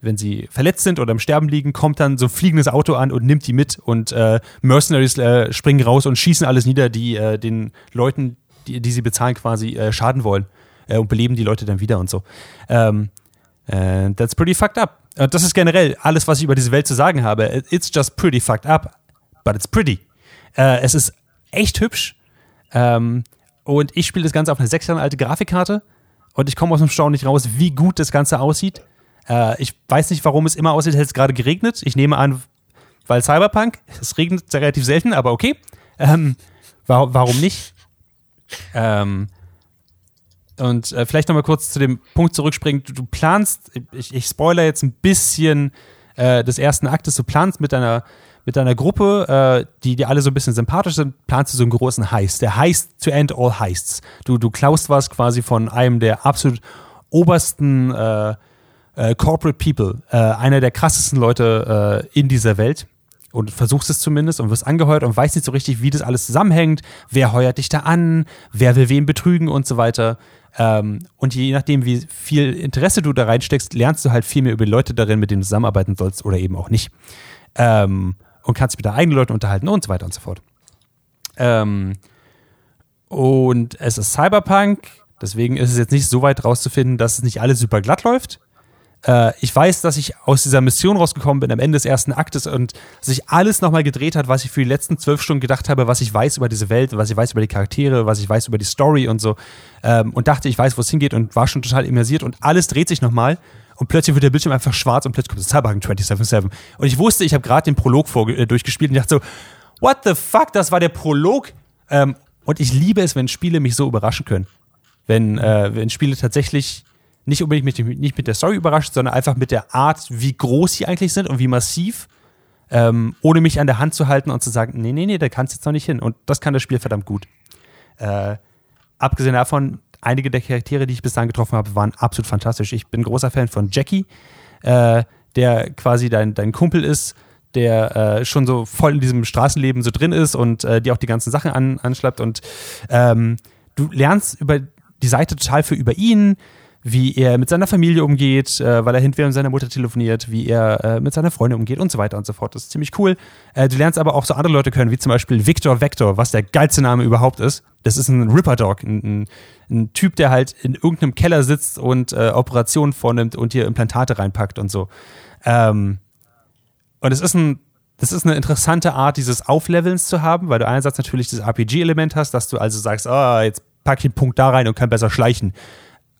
wenn sie verletzt sind oder im Sterben liegen, kommt dann so ein fliegendes Auto an und nimmt die mit. Und äh, Mercenaries äh, springen raus und schießen alles nieder, die äh, den Leuten, die, die sie bezahlen, quasi äh, schaden wollen. und beleben die Leute dann wieder und so. Ähm, that's pretty fucked up. das ist generell alles, was ich über diese Welt zu sagen habe. It's just pretty fucked up, but it's pretty. es ist echt hübsch. Ähm, und ich spiele das Ganze auf einer sechs Jahre alte Grafikkarte und ich komme aus dem Staunen nicht raus, wie gut das Ganze aussieht. Äh, ich weiß nicht, warum es immer aussieht, als hätte es gerade geregnet. Ich nehme an, weil Cyberpunk, es regnet relativ selten, aber okay. Ähm, warum, warum nicht? Ähm, und äh, vielleicht nochmal kurz zu dem Punkt zurückspringen. Du, du planst, ich, ich spoiler jetzt ein bisschen äh, des ersten Aktes, du planst mit deiner, mit deiner Gruppe, äh, die dir alle so ein bisschen sympathisch sind, planst du so einen großen Heist. Der Heist to end all Heists. Du, du klaust was quasi von einem der absolut obersten äh, äh, Corporate People, äh, einer der krassesten Leute äh, in dieser Welt und versuchst es zumindest und wirst angeheuert und weißt nicht so richtig, wie das alles zusammenhängt, wer heuert dich da an, wer will wen betrügen und so weiter. Ähm, und je nachdem, wie viel Interesse du da reinsteckst, lernst du halt viel mehr über die Leute darin, mit denen du zusammenarbeiten sollst oder eben auch nicht. Ähm, und kannst mit deinen eigenen Leuten unterhalten und so weiter und so fort. Ähm, und es ist Cyberpunk, deswegen ist es jetzt nicht so weit rauszufinden, dass es nicht alles super glatt läuft. Äh, ich weiß, dass ich aus dieser Mission rausgekommen bin am Ende des ersten Aktes und sich alles nochmal gedreht hat, was ich für die letzten zwölf Stunden gedacht habe, was ich weiß über diese Welt, was ich weiß über die Charaktere, was ich weiß über die Story und so. Ähm, und dachte, ich weiß, wo es hingeht und war schon total immersiert und alles dreht sich nochmal. Und plötzlich wird der Bildschirm einfach schwarz und plötzlich kommt das Cyberpunk 277. Und ich wusste, ich habe gerade den Prolog vor, äh, durchgespielt und dachte so, what the fuck, das war der Prolog? Ähm, und ich liebe es, wenn Spiele mich so überraschen können. Wenn, äh, wenn Spiele tatsächlich nicht unbedingt mit, nicht mit der Story überrascht, sondern einfach mit der Art, wie groß sie eigentlich sind und wie massiv, ähm, ohne mich an der Hand zu halten und zu sagen, nee, nee, nee, da kannst du jetzt noch nicht hin. Und das kann das Spiel verdammt gut. Äh, abgesehen davon, einige der Charaktere, die ich bis dahin getroffen habe, waren absolut fantastisch. Ich bin großer Fan von Jackie, äh, der quasi dein, dein Kumpel ist, der äh, schon so voll in diesem Straßenleben so drin ist und äh, die auch die ganzen Sachen an, anschleppt. Und ähm, du lernst über die Seite total für über ihn, wie er mit seiner Familie umgeht, äh, weil er hinterher mit seiner Mutter telefoniert, wie er äh, mit seiner Freundin umgeht und so weiter und so fort. Das ist ziemlich cool. Äh, du lernst aber auch so andere Leute kennen, wie zum Beispiel Victor Vector, was der geilste Name überhaupt ist. Das ist ein Ripper Dog, ein, ein, ein Typ, der halt in irgendeinem Keller sitzt und äh, Operationen vornimmt und hier Implantate reinpackt und so. Ähm, und es ist ein das ist eine interessante Art, dieses Auflevelns zu haben, weil du einerseits natürlich das RPG-Element hast, dass du also sagst, ah, jetzt pack ich den Punkt da rein und kann besser schleichen.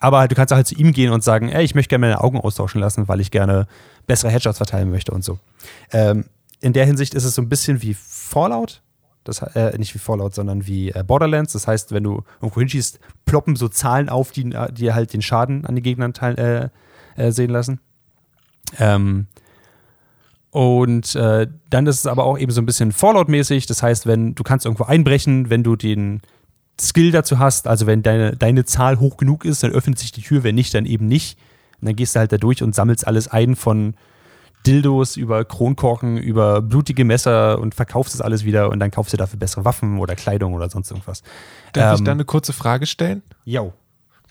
Aber du kannst auch halt zu ihm gehen und sagen, ey, ich möchte gerne meine Augen austauschen lassen, weil ich gerne bessere Headshots verteilen möchte und so. Ähm, in der Hinsicht ist es so ein bisschen wie Fallout. Das, äh, nicht wie Fallout, sondern wie äh, Borderlands. Das heißt, wenn du irgendwo hinschießt, ploppen so Zahlen auf, die, die halt den Schaden an den Gegnern teil, äh, äh sehen lassen. Ähm, und äh, dann ist es aber auch eben so ein bisschen Fallout-mäßig. Das heißt, wenn du kannst irgendwo einbrechen, wenn du den Skill dazu hast, also wenn deine, deine Zahl hoch genug ist, dann öffnet sich die Tür, wenn nicht, dann eben nicht. Und dann gehst du halt da durch und sammelst alles ein von Dildos über Kronkorken, über blutige Messer und verkaufst das alles wieder und dann kaufst du dafür bessere Waffen oder Kleidung oder sonst irgendwas. Darf ähm, ich da eine kurze Frage stellen? Jo.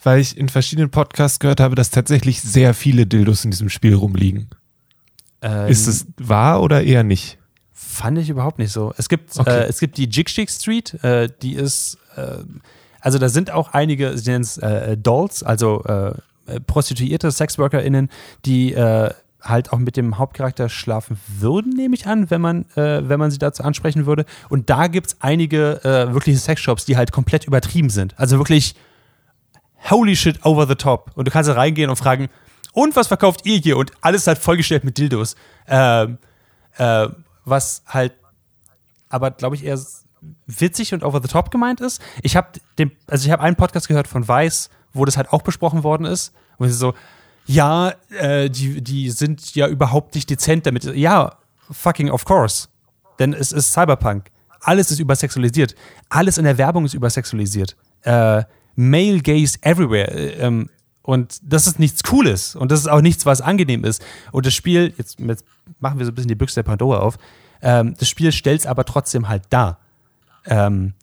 Weil ich in verschiedenen Podcasts gehört habe, dass tatsächlich sehr viele Dildos in diesem Spiel rumliegen. Ähm, ist es wahr oder eher nicht? Fand ich überhaupt nicht so. Es gibt, okay. äh, es gibt die Jig Jig Street, äh, die ist äh, also da sind auch einige, sie nennen es äh, Dolls, also äh, prostituierte SexworkerInnen, die äh, halt auch mit dem Hauptcharakter schlafen würden, nehme ich an, wenn man, äh, wenn man sie dazu ansprechen würde. Und da gibt es einige wirkliche Sexshops, die halt komplett übertrieben sind. Also wirklich holy shit over the top. Und du kannst da reingehen und fragen, und was verkauft ihr hier? Und alles halt vollgestellt mit Dildos. Ähm, äh, was halt aber, glaube ich, eher witzig und over the top gemeint ist. Ich habe den, also ich habe einen Podcast gehört von Weiß, wo das halt auch besprochen worden ist, wo sie so, ja, äh, die, die sind ja überhaupt nicht dezent damit. Ja, fucking of course. Denn es ist Cyberpunk. Alles ist übersexualisiert. Alles in der Werbung ist übersexualisiert. Äh, Male Gaze everywhere. Äh, ähm, und das ist nichts Cooles. Und das ist auch nichts, was angenehm ist. Und das Spiel, jetzt, jetzt machen wir so ein bisschen die Büchse der Pandora auf, ähm, das Spiel stellt es aber trotzdem halt dar. Ähm,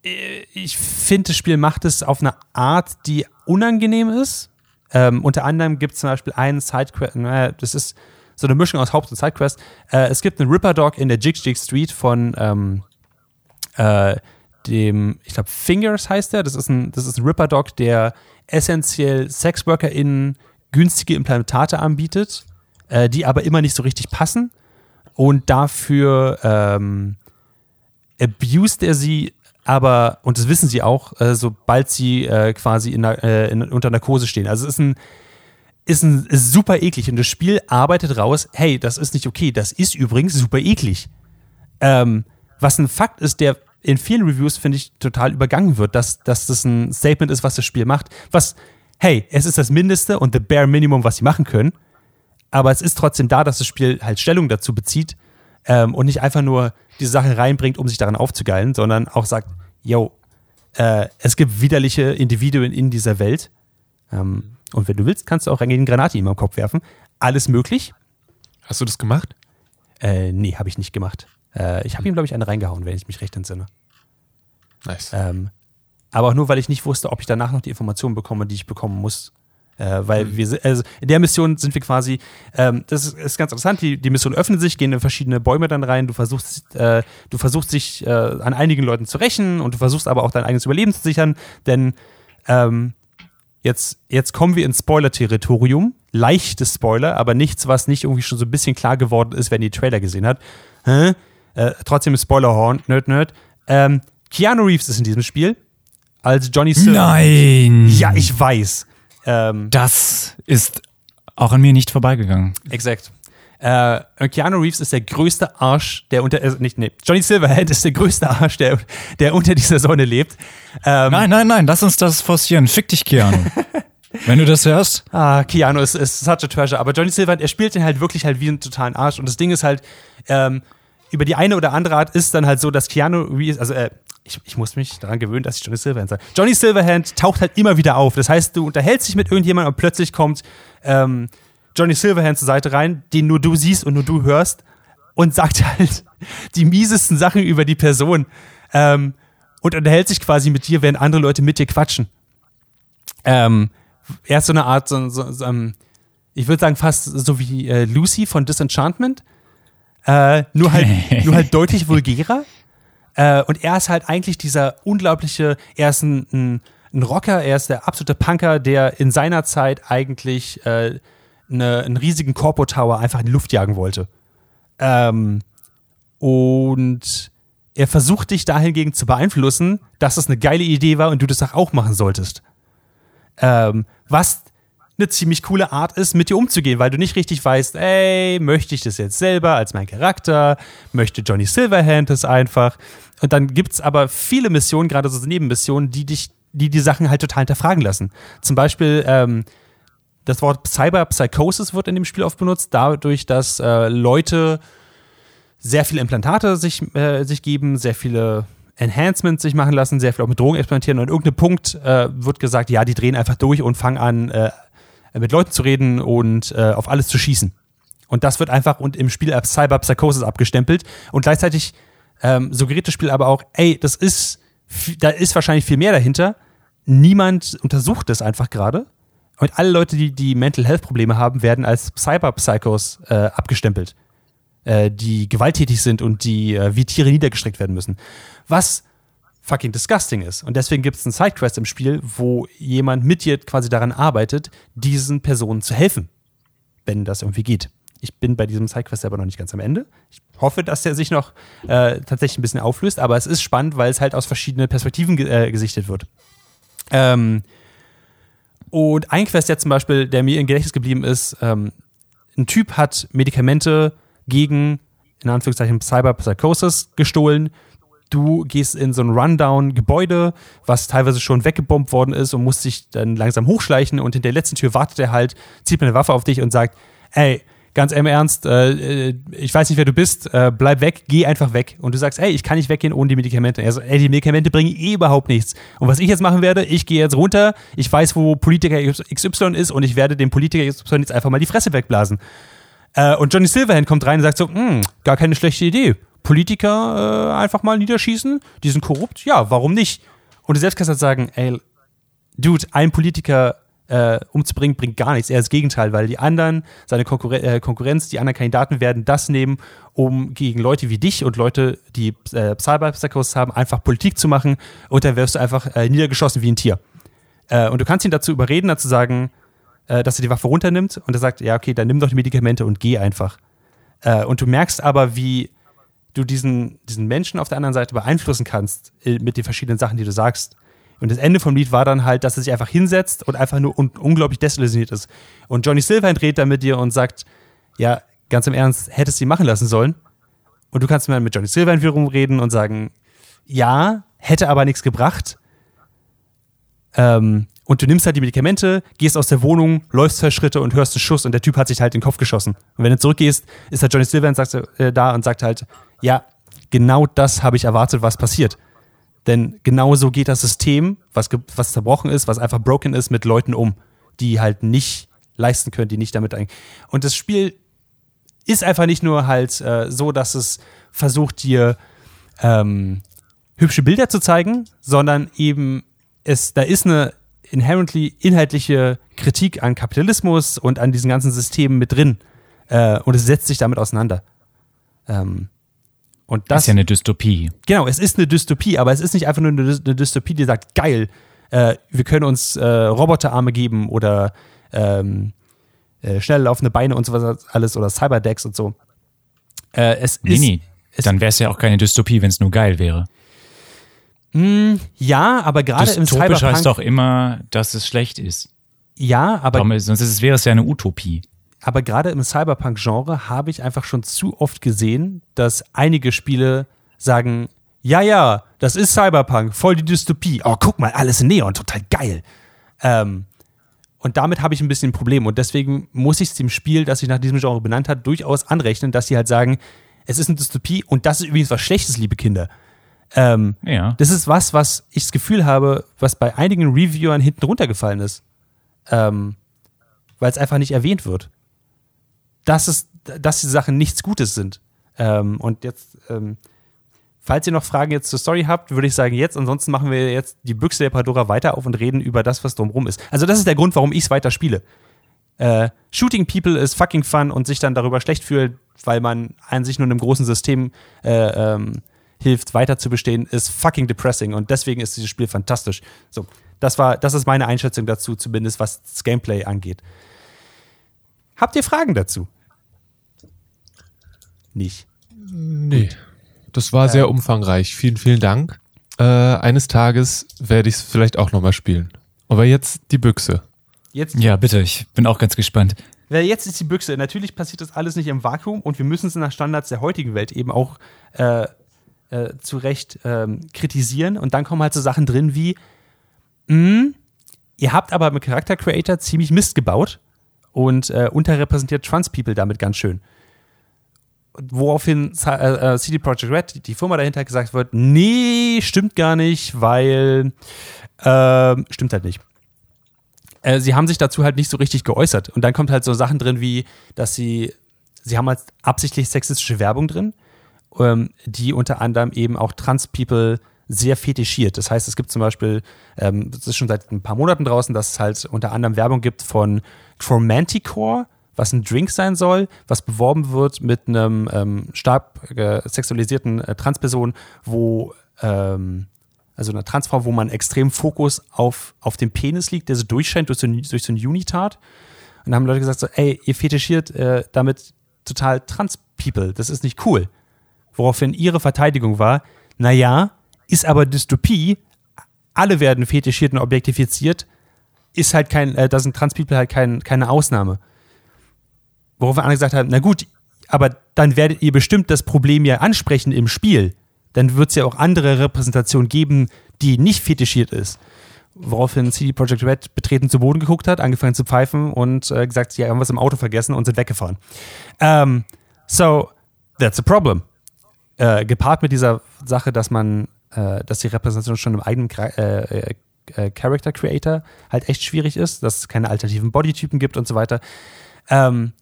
ich finde, das Spiel macht es auf eine Art, die unangenehm ist. Ähm, unter anderem gibt es zum Beispiel einen Sidequest, naja, das ist so eine Mischung aus Haupt- und Sidequest. Äh, es gibt einen Ripper Dog in der Jig Jig Street von ähm, äh, dem, ich glaube, Fingers heißt der. Das ist ein, das ist ein Ripper Dog, der essentiell SexworkerInnen günstige Implantate anbietet, äh, die aber immer nicht so richtig passen und dafür ähm, abused er sie, aber, und das wissen sie auch, äh, sobald sie äh, quasi in, äh, in, unter Narkose stehen. Also es ist ein, ist ein ist super eklig und das Spiel arbeitet raus, hey, das ist nicht okay, das ist übrigens super eklig. Ähm, was ein Fakt ist, der in vielen Reviews, finde ich, total übergangen wird, dass, dass das ein Statement ist, was das Spiel macht. Was, hey, es ist das Mindeste und the bare Minimum, was sie machen können. Aber es ist trotzdem da, dass das Spiel halt Stellung dazu bezieht ähm, und nicht einfach nur diese Sache reinbringt, um sich daran aufzugeilen, sondern auch sagt, yo, äh, es gibt widerliche Individuen in dieser Welt. Ähm, und wenn du willst, kannst du auch eine Granate ihm am Kopf werfen. Alles möglich. Hast du das gemacht? Äh, nee, habe ich nicht gemacht. Äh, ich habe ihm, glaube ich, eine reingehauen, wenn ich mich recht entsinne. Nice. Ähm, aber auch nur, weil ich nicht wusste, ob ich danach noch die Informationen bekomme, die ich bekommen muss. Äh, weil Mhm. wir, also in der Mission sind wir quasi, ähm, das ist, ist ganz interessant, die, die Mission öffnet sich, gehen in verschiedene Bäume dann rein, du versuchst, äh, du versuchst dich äh, an einigen Leuten zu rächen und du versuchst aber auch dein eigenes Überleben zu sichern, denn ähm, jetzt, jetzt kommen wir ins Spoiler-Territorium, leichtes Spoiler, aber nichts, was nicht irgendwie schon so ein bisschen klar geworden ist, wenn ihr die Trailer gesehen habt. Hä? Äh, trotzdem Spoilerhorn, Nerd, Nerd. Ähm, Keanu Reeves ist in diesem Spiel als Johnny Silver. Nein! Ja, ich weiß. Ähm, Das ist auch an mir nicht vorbeigegangen. exakt. Äh, Keanu Reeves ist der größte Arsch, der unter, äh, nicht, nee, Johnny Silverhand ist der größte Arsch, der, der unter dieser Sonne lebt. Ähm, Nein, nein, nein, lass uns das forcieren. Fick dich, Keanu. Wenn du das hörst. Ah, Keanu ist, ist such a treasure. Aber Johnny Silverhand, er spielt den halt wirklich halt wie einen totalen Arsch. Und das Ding ist halt, ähm, über die eine oder andere Art ist dann halt so, dass Keanu Reeves, also äh, ich, ich muss mich daran gewöhnen, dass ich Johnny Silverhand sage. Johnny Silverhand taucht halt immer wieder auf. Das heißt, du unterhältst dich mit irgendjemandem und plötzlich kommt ähm, Johnny Silverhand zur Seite rein, den nur du siehst und nur du hörst und sagt halt die miesesten Sachen über die Person ähm, und unterhält sich quasi mit dir, während andere Leute mit dir quatschen. Ähm, er ist so eine Art, so, so, so, ähm, ich würde sagen fast so wie äh, Lucy von Disenchantment, äh, nur halt, nur halt deutlich vulgärer. Äh, und er ist halt eigentlich dieser unglaubliche, er ist ein, ein, ein Rocker, er ist der absolute Punker, der in seiner Zeit eigentlich äh, eine, einen riesigen Corpo Tower einfach in die Luft jagen wollte. Ähm, und er versucht dich dahingegen zu beeinflussen, dass das eine geile Idee war und du das auch machen solltest. Ähm, was eine ziemlich coole Art ist, mit dir umzugehen, weil du nicht richtig weißt, ey, möchte ich das jetzt selber als mein Charakter? Möchte Johnny Silverhand das einfach? Und dann gibt's aber viele Missionen, gerade so Nebenmissionen, die dich, die die Sachen halt total hinterfragen lassen. Zum Beispiel, ähm, das Wort Cyberpsychosis wird in dem Spiel oft benutzt, dadurch, dass äh, Leute sehr viele Implantate sich, äh, sich geben, sehr viele Enhancements sich machen lassen, sehr viel auch mit Drogen experimentieren und an irgendeinem Punkt äh, wird gesagt, ja, die drehen einfach durch und fangen an, äh, mit Leuten zu reden und äh, auf alles zu schießen. Und das wird einfach und im Spiel als Cyberpsychosis abgestempelt und gleichzeitig ähm, suggeriert das Spiel aber auch, ey, das ist, da ist wahrscheinlich viel mehr dahinter. Niemand untersucht das einfach gerade. Und alle Leute, die, die Mental Health Probleme haben, werden als Cyberpsychos äh, abgestempelt äh, die gewalttätig sind und die äh, wie Tiere niedergestreckt werden müssen. Was fucking disgusting ist. Und deswegen gibt es einen Sidequest im Spiel, wo jemand mit dir quasi daran arbeitet, diesen Personen zu helfen, wenn das irgendwie geht. Ich bin bei diesem Sidequest selber noch nicht ganz am Ende. Ich hoffe, dass der sich noch äh, tatsächlich ein bisschen auflöst, aber es ist spannend, weil es halt aus verschiedenen Perspektiven äh, gesichtet wird. Ähm, und ein Quest, der zum Beispiel, der mir im Gedächtnis geblieben ist, ähm, ein Typ hat Medikamente gegen, in Anführungszeichen, Cyberpsychosis gestohlen. Du gehst in so ein Rundown-Gebäude, was teilweise schon weggebombt worden ist und musst dich dann langsam hochschleichen und in der letzten Tür wartet er halt, zieht mir eine Waffe auf dich und sagt, ey, ganz im Ernst, äh, äh, ich weiß nicht, wer du bist, äh, bleib weg, geh einfach weg. Und du sagst, ey, ich kann nicht weggehen ohne die Medikamente. Er sagt, ey, die Medikamente bringen eh überhaupt nichts. Und was ich jetzt machen werde, ich gehe jetzt runter, ich weiß, wo Politiker XY ist und ich werde dem Politiker XY jetzt einfach mal die Fresse wegblasen. Äh, und Johnny Silverhand kommt rein und sagt so, "Hm, gar keine schlechte Idee. Politiker äh, einfach mal niederschießen, die sind korrupt, ja, warum nicht? Und du selbst kannst halt sagen, ey, Dude, ein Politiker äh, umzubringen, bringt gar nichts. Eher das Gegenteil, weil die anderen, seine Konkurren äh, Konkurrenz, die anderen Kandidaten werden das nehmen, um gegen Leute wie dich und Leute, die äh, Cyberpsychos haben, einfach Politik zu machen und dann wirst du einfach äh, niedergeschossen wie ein Tier. Äh, und du kannst ihn dazu überreden, dazu sagen, äh, dass er die Waffe runternimmt und er sagt, ja, okay, dann nimm doch die Medikamente und geh einfach. Äh, und du merkst aber, wie du diesen, diesen Menschen auf der anderen Seite beeinflussen kannst äh, mit den verschiedenen Sachen, die du sagst. Und das Ende vom Lied war dann halt, dass er sich einfach hinsetzt und einfach nur un unglaublich desillusioniert ist. Und Johnny Silverhand redet dann mit dir und sagt, ja, ganz im Ernst, hättest du ihn machen lassen sollen. Und du kannst mal mit Johnny Silverhand wiederum reden und sagen, ja, hätte aber nichts gebracht. Ähm, und du nimmst halt die Medikamente, gehst aus der Wohnung, läufst zwei Schritte und hörst einen Schuss und der Typ hat sich halt den Kopf geschossen. Und wenn du zurückgehst, ist halt Johnny Silver sagt, äh, da und sagt halt, ja, genau das habe ich erwartet, was passiert. Denn genau so geht das System, was, was zerbrochen ist, was einfach broken ist, mit Leuten um, die halt nicht leisten können, die nicht damit ein. Und das Spiel ist einfach nicht nur halt äh, so, dass es versucht, dir ähm, hübsche Bilder zu zeigen, sondern eben es, da ist eine inherently inhaltliche Kritik an Kapitalismus und an diesen ganzen Systemen mit drin. Äh, und es setzt sich damit auseinander. Ähm, und das, ist ja eine Dystopie. Genau, es ist eine Dystopie, aber es ist nicht einfach nur eine, eine Dystopie, die sagt, geil, äh, wir können uns äh, Roboterarme geben oder ähm, äh, schnell laufende Beine und so was alles oder Cyberdecks und so. Äh, es Nee, ist, nee. es- Dann wäre es ja auch keine Dystopie, wenn es nur geil wäre. Mh, ja, aber gerade im Cyberpunk. heißt doch immer, dass es schlecht ist. ja, aber Darum, sonst wäre es ja eine Utopie. Aber gerade im Cyberpunk-Genre habe ich einfach schon zu oft gesehen, dass einige Spiele sagen, ja, ja, das ist Cyberpunk, voll die Dystopie. Oh, guck mal, alles in Neon, total geil. Ähm, und damit habe ich ein bisschen ein Problem. Und deswegen muss ich es dem Spiel, das sich nach diesem Genre benannt hat, durchaus anrechnen, dass sie halt sagen, es ist eine Dystopie und das ist übrigens was Schlechtes, liebe Kinder. Ähm, Ja. das ist was, was ich das Gefühl habe, was bei einigen Reviewern hinten runtergefallen ist. Ähm, weil es einfach nicht erwähnt wird. Dass, es, dass die Sachen nichts Gutes sind. Ähm, und jetzt, ähm, falls ihr noch Fragen jetzt zur Story habt, würde ich sagen jetzt. Ansonsten machen wir jetzt die Büchse der Pandora weiter auf und reden über das, was drumherum ist. Also, das ist der Grund, warum ich es weiter spiele. Äh, Shooting People ist fucking fun und sich dann darüber schlecht fühlt, weil man an sich nur in einem großen System äh, ähm, hilft, weiter zu bestehen, ist fucking depressing und deswegen ist dieses Spiel fantastisch. So, das war, das ist meine Einschätzung dazu, zumindest was das Gameplay angeht. Habt ihr Fragen dazu? Nicht. Nee. Das war sehr umfangreich. Vielen, vielen Dank. Äh, eines Tages werde ich es vielleicht auch nochmal spielen. Aber jetzt die Büchse. Jetzt, Ja, bitte, ich bin auch ganz gespannt. Jetzt ist die Büchse. Natürlich passiert das alles nicht im Vakuum und wir müssen es nach Standards der heutigen Welt eben auch äh, äh, zu Recht ähm, kritisieren. Und dann kommen halt so Sachen drin wie, mh, ihr habt aber mit Charakter Creator ziemlich Mist gebaut und äh, unterrepräsentiert Trans People damit ganz schön. Woraufhin äh, äh, CD Projekt Red, die- Firma dahinter, gesagt wird, nee, stimmt gar nicht, weil ähm, stimmt halt nicht äh, sie haben sich dazu halt nicht so richtig geäußert. Und dann kommt halt so Sachen drin wie, dass sie, sie haben halt absichtlich sexistische Werbung drin, ähm, die unter anderem eben auch Trans-People sehr fetischiert. Das heißt, es gibt zum Beispiel, ähm, das ist schon seit ein paar Monaten draußen, dass es halt unter anderem Werbung gibt von Chromanticore, was ein Drink sein soll, was beworben wird mit einem ähm, stark äh, sexualisierten äh, Transperson, wo ähm, also einer Transfrau, wo man extrem Fokus auf, auf den Penis liegt, der so durchscheint durch so, durch so ein Unitat. Und da haben Leute gesagt so, ey, ihr fetischiert äh, damit total Trans-People, das ist nicht cool. Woraufhin ihre Verteidigung war, naja, ist aber Dystopie, alle werden fetischiert und objektifiziert, ist halt kein, äh, da sind Trans-People halt kein, keine Ausnahme. Worauf andere gesagt haben, na gut, aber dann werdet ihr bestimmt das Problem ja ansprechen im Spiel. Dann wird es ja auch andere Repräsentationen geben, die nicht fetischiert ist. Woraufhin CD Projekt Red betreten zu Boden geguckt hat, angefangen zu pfeifen und äh, gesagt, ja, haben was im Auto vergessen und sind weggefahren. Ähm, so, that's a problem. Äh, gepaart mit dieser Sache, dass man, äh, dass die Repräsentation schon im eigenen äh, äh, äh, Character Creator halt echt schwierig ist, dass es keine alternativen Bodytypen gibt und so weiter. Ähm,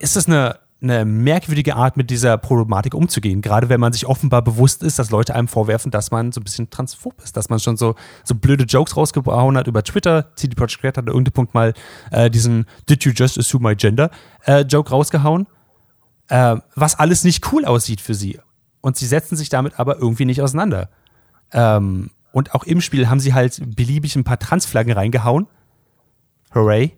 ist das eine, eine merkwürdige Art, mit dieser Problematik umzugehen. Gerade wenn man sich offenbar bewusst ist, dass Leute einem vorwerfen, dass man so ein bisschen transphob ist, dass man schon so, so blöde Jokes rausgehauen hat über Twitter. CD Projekt Red hat an irgendeinem Punkt mal äh, diesen Did you just assume my gender äh, Joke rausgehauen, äh, was alles nicht cool aussieht für sie. Und sie setzen sich damit aber irgendwie nicht auseinander. Ähm, und auch im Spiel haben sie halt beliebig ein paar Transflaggen reingehauen. Hooray.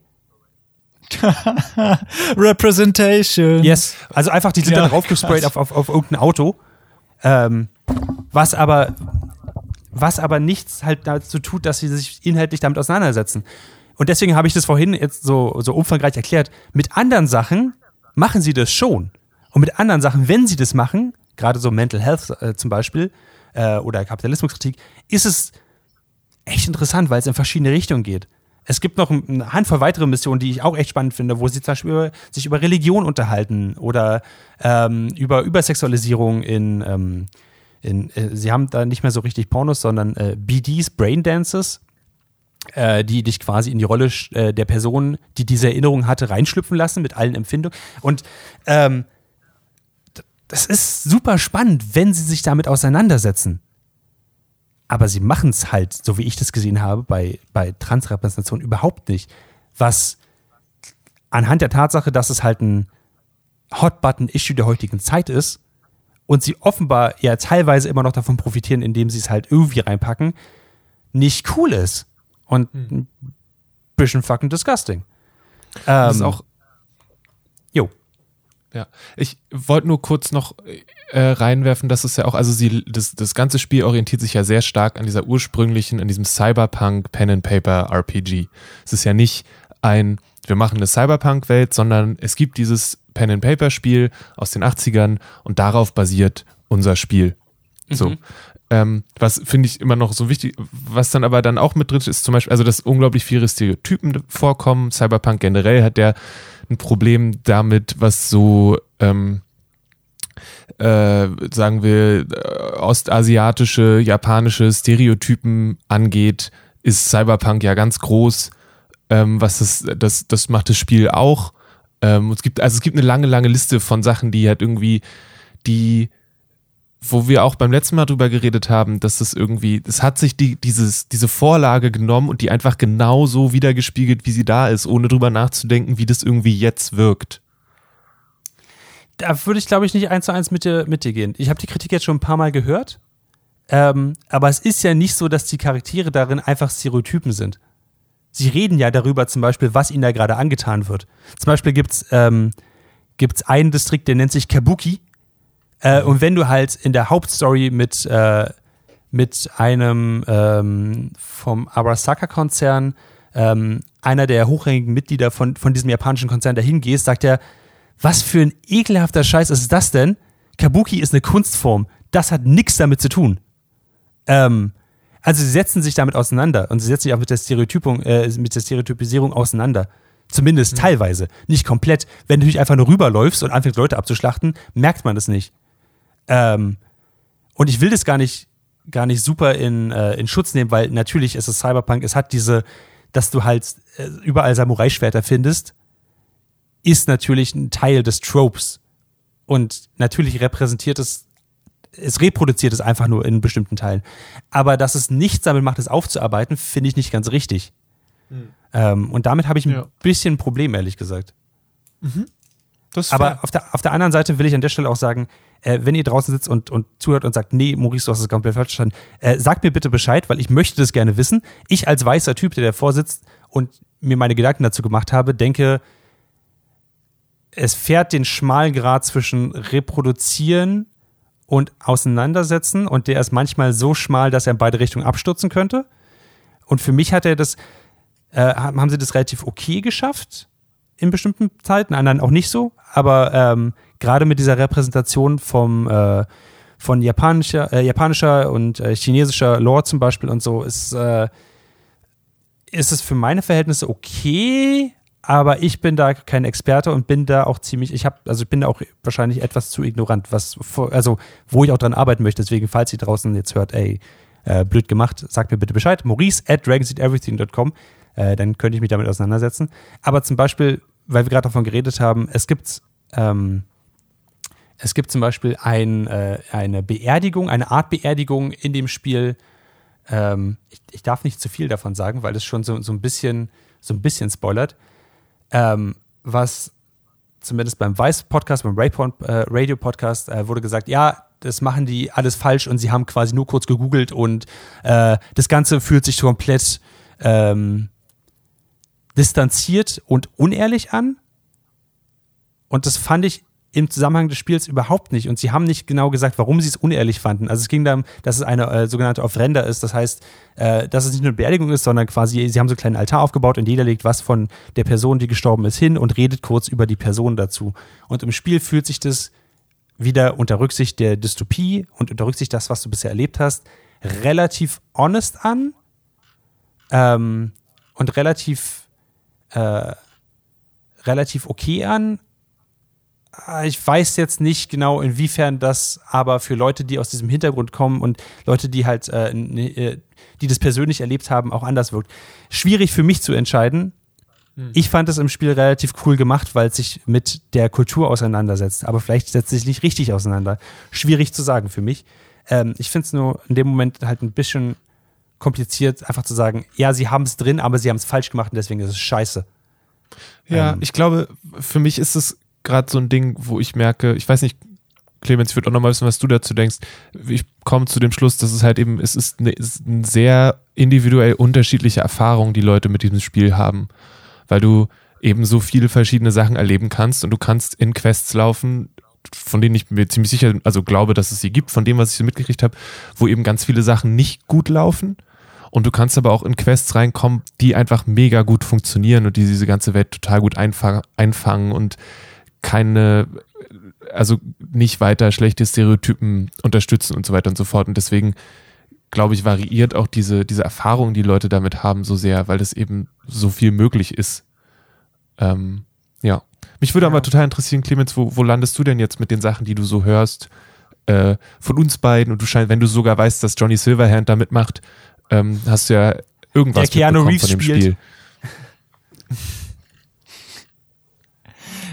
Representation. Yes. Also einfach, die sind Ja, da draufgesprayt krass. auf, auf, auf irgendein Auto. Ähm, was aber, was aber nichts halt dazu tut, dass sie sich inhaltlich damit auseinandersetzen. Und deswegen habe ich das vorhin jetzt so, so umfangreich erklärt. Mit anderen Sachen machen sie das schon. Und mit anderen Sachen, wenn sie das machen, gerade so Mental Health äh, zum Beispiel, äh, oder Kapitalismuskritik, ist es echt interessant, weil es in verschiedene Richtungen geht. Es gibt noch eine Handvoll weitere Missionen, die ich auch echt spannend finde, wo sie zum Beispiel über, sich über Religion unterhalten oder ähm, über Übersexualisierung in, ähm, in äh, sie haben da nicht mehr so richtig Pornos, sondern äh, BDs, Braindances, äh, die dich quasi in die Rolle äh, der Person, die diese Erinnerung hatte, reinschlüpfen lassen mit allen Empfindungen. Und ähm, das ist super spannend, wenn sie sich damit auseinandersetzen aber sie machen es halt, so wie ich das gesehen habe, bei, bei Transrepräsentation überhaupt nicht. Was anhand der Tatsache, dass es halt ein Hot-Button-Issue der heutigen Zeit ist und sie offenbar ja teilweise immer noch davon profitieren, indem sie es halt irgendwie reinpacken, nicht cool ist. Und hm. ein bisschen fucking disgusting. Das ist ähm, auch. Ja, ich wollte nur kurz noch äh, reinwerfen, dass es ja auch, also sie, das, das ganze Spiel orientiert sich ja sehr stark an dieser ursprünglichen, an diesem Cyberpunk Pen and Paper RPG. Es ist ja nicht ein, wir machen eine Cyberpunk-Welt, sondern es gibt dieses Pen and Paper Spiel aus den 80ern und darauf basiert unser Spiel. So. Mhm. Ähm, was finde ich immer noch so wichtig, was dann aber dann auch mit drin ist, zum Beispiel, also dass unglaublich viele Stereotypen vorkommen. Cyberpunk generell hat der ein Problem damit, was so, ähm, äh, sagen wir, äh, ostasiatische, japanische Stereotypen angeht, ist Cyberpunk ja ganz groß. Ähm, was das, das, das macht das Spiel auch. Ähm, es gibt, also es gibt eine lange, lange Liste von Sachen, die halt irgendwie, die wo wir auch beim letzten Mal drüber geredet haben, dass es irgendwie, es hat sich die, dieses, diese Vorlage genommen und die einfach genau so wiedergespiegelt, wie sie da ist, ohne drüber nachzudenken, wie das irgendwie jetzt wirkt. Da würde ich, glaube ich, nicht eins zu eins mit dir, mit dir gehen. Ich habe die Kritik jetzt schon ein paar Mal gehört, ähm, aber es ist ja nicht so, dass die Charaktere darin einfach Stereotypen sind. Sie reden ja darüber zum Beispiel, was ihnen da gerade angetan wird. Zum Beispiel gibt es ähm, gibt's einen Distrikt, der nennt sich Kabuki äh, und wenn du halt in der Hauptstory mit, äh, mit einem ähm, vom Arasaka-Konzern, ähm, einer der hochrangigen Mitglieder von, von diesem japanischen Konzern dahin gehst, sagt er, was für ein ekelhafter Scheiß ist das denn? Kabuki ist eine Kunstform. Das hat nichts damit zu tun. Ähm, also sie setzen sich damit auseinander und sie setzen sich auch mit der Stereotypung, äh, mit der Stereotypisierung auseinander. Zumindest mhm. teilweise. Nicht komplett. Wenn du dich einfach nur rüberläufst und anfängst, Leute abzuschlachten, merkt man das nicht. Ähm, und ich will das gar nicht, gar nicht super in, äh, in Schutz nehmen, weil natürlich ist es Cyberpunk, es hat diese, dass du halt äh, überall Samurai-Schwerter findest, ist natürlich ein Teil des Tropes. Und natürlich repräsentiert es, es reproduziert es einfach nur in bestimmten Teilen. Aber dass es nichts damit macht, es aufzuarbeiten, finde ich nicht ganz richtig. Mhm. Ähm, und damit habe ich ein ja. bisschen ein Problem, ehrlich gesagt. Mhm. Aber auf der, auf der anderen Seite will ich an der Stelle auch sagen, äh, wenn ihr draußen sitzt und, und zuhört und sagt, nee, Maurice, du hast es komplett falsch verstanden, äh, sagt mir bitte Bescheid, weil ich möchte das gerne wissen. Ich als weißer Typ, der davor sitzt und mir meine Gedanken dazu gemacht habe, denke, es fährt den schmalen Grad zwischen reproduzieren und auseinandersetzen und der ist manchmal so schmal, dass er in beide Richtungen abstürzen könnte. Und für mich hat er das, äh, haben sie das relativ okay geschafft in bestimmten Zeiten, anderen auch nicht so, aber ähm, gerade mit dieser Repräsentation vom, äh, von japanischer, äh, japanischer und äh, chinesischer Lore zum Beispiel und so, ist, äh, ist es für meine Verhältnisse okay, aber ich bin da kein Experte und bin da auch ziemlich, ich habe, also ich bin da auch wahrscheinlich etwas zu ignorant, was, also wo ich auch dran arbeiten möchte. Deswegen, falls ihr draußen jetzt hört, ey, äh, blöd gemacht, sagt mir bitte Bescheid. Maurice at dragonseedeverything.com, äh, dann könnte ich mich damit auseinandersetzen. Aber zum Beispiel, weil wir gerade davon geredet haben, es gibt ähm, es gibt zum Beispiel ein, äh, eine Beerdigung, eine Art Beerdigung in dem Spiel. Ähm, ich, ich, darf nicht zu viel davon sagen, weil es schon so, so, ein bisschen, so ein bisschen spoilert. Ähm, was zumindest beim Vice-Podcast, beim äh, Radio-Podcast äh, wurde gesagt, ja, das machen die alles falsch und sie haben quasi nur kurz gegoogelt und äh, das Ganze fühlt sich komplett ähm, distanziert und unehrlich an. Und das fand ich im Zusammenhang des Spiels überhaupt nicht. Und sie haben nicht genau gesagt, warum sie es unehrlich fanden. Also es ging darum, dass es eine äh, sogenannte Off-Render ist. Das heißt, äh, dass es nicht nur eine Beerdigung ist, sondern quasi, sie haben so einen kleinen Altar aufgebaut und jeder legt was von der Person, die gestorben ist, hin und redet kurz über die Person dazu. Und im Spiel fühlt sich das wieder unter Rücksicht der Dystopie und unter Rücksicht das, was du bisher erlebt hast, relativ honest an ähm, und relativ, äh, relativ okay an. Äh, Ich weiß jetzt nicht genau, inwiefern das aber für Leute, die aus diesem Hintergrund kommen und Leute, die halt, äh, ne, äh, die das persönlich erlebt haben, auch anders wirkt. Schwierig für mich zu entscheiden. Ich fand es im Spiel relativ cool gemacht, weil es sich mit der Kultur auseinandersetzt. Aber vielleicht setzt es sich nicht richtig auseinander. Schwierig zu sagen für mich. Ähm, ich finde es nur in dem Moment halt ein bisschen kompliziert, einfach zu sagen, ja, sie haben es drin, aber sie haben es falsch gemacht und deswegen ist es scheiße. Ja, Ähm. ich glaube, für mich ist es gerade so ein Ding, wo ich merke, ich weiß nicht, Clemens, ich würde auch nochmal wissen, was du dazu denkst. Ich komme zu dem Schluss, dass es halt eben, es ist eine, es ist eine sehr individuell unterschiedliche Erfahrung, die Leute mit diesem Spiel haben. Weil du eben so viele verschiedene Sachen erleben kannst und du kannst in Quests laufen, von denen ich mir ziemlich sicher, also glaube, dass es sie gibt, von dem, was ich so mitgekriegt habe, wo eben ganz viele Sachen nicht gut laufen. Und du kannst aber auch in Quests reinkommen, die einfach mega gut funktionieren und die diese ganze Welt total gut einfa einfangen und keine, also nicht weiter schlechte Stereotypen unterstützen und so weiter und so fort. Und deswegen, glaube ich, variiert auch diese, diese Erfahrung, die Leute damit haben, so sehr, weil es eben so viel möglich ist. Ähm, ja. Mich würde aber total interessieren, Clemens, wo, wo landest du denn jetzt mit den Sachen, die du so hörst, äh, von uns beiden? Und du scheinst, wenn du sogar weißt, dass Johnny Silverhand da mitmacht, ähm, hast du ja irgendwas Der Keanu Reeves von dem spielt. Spiel.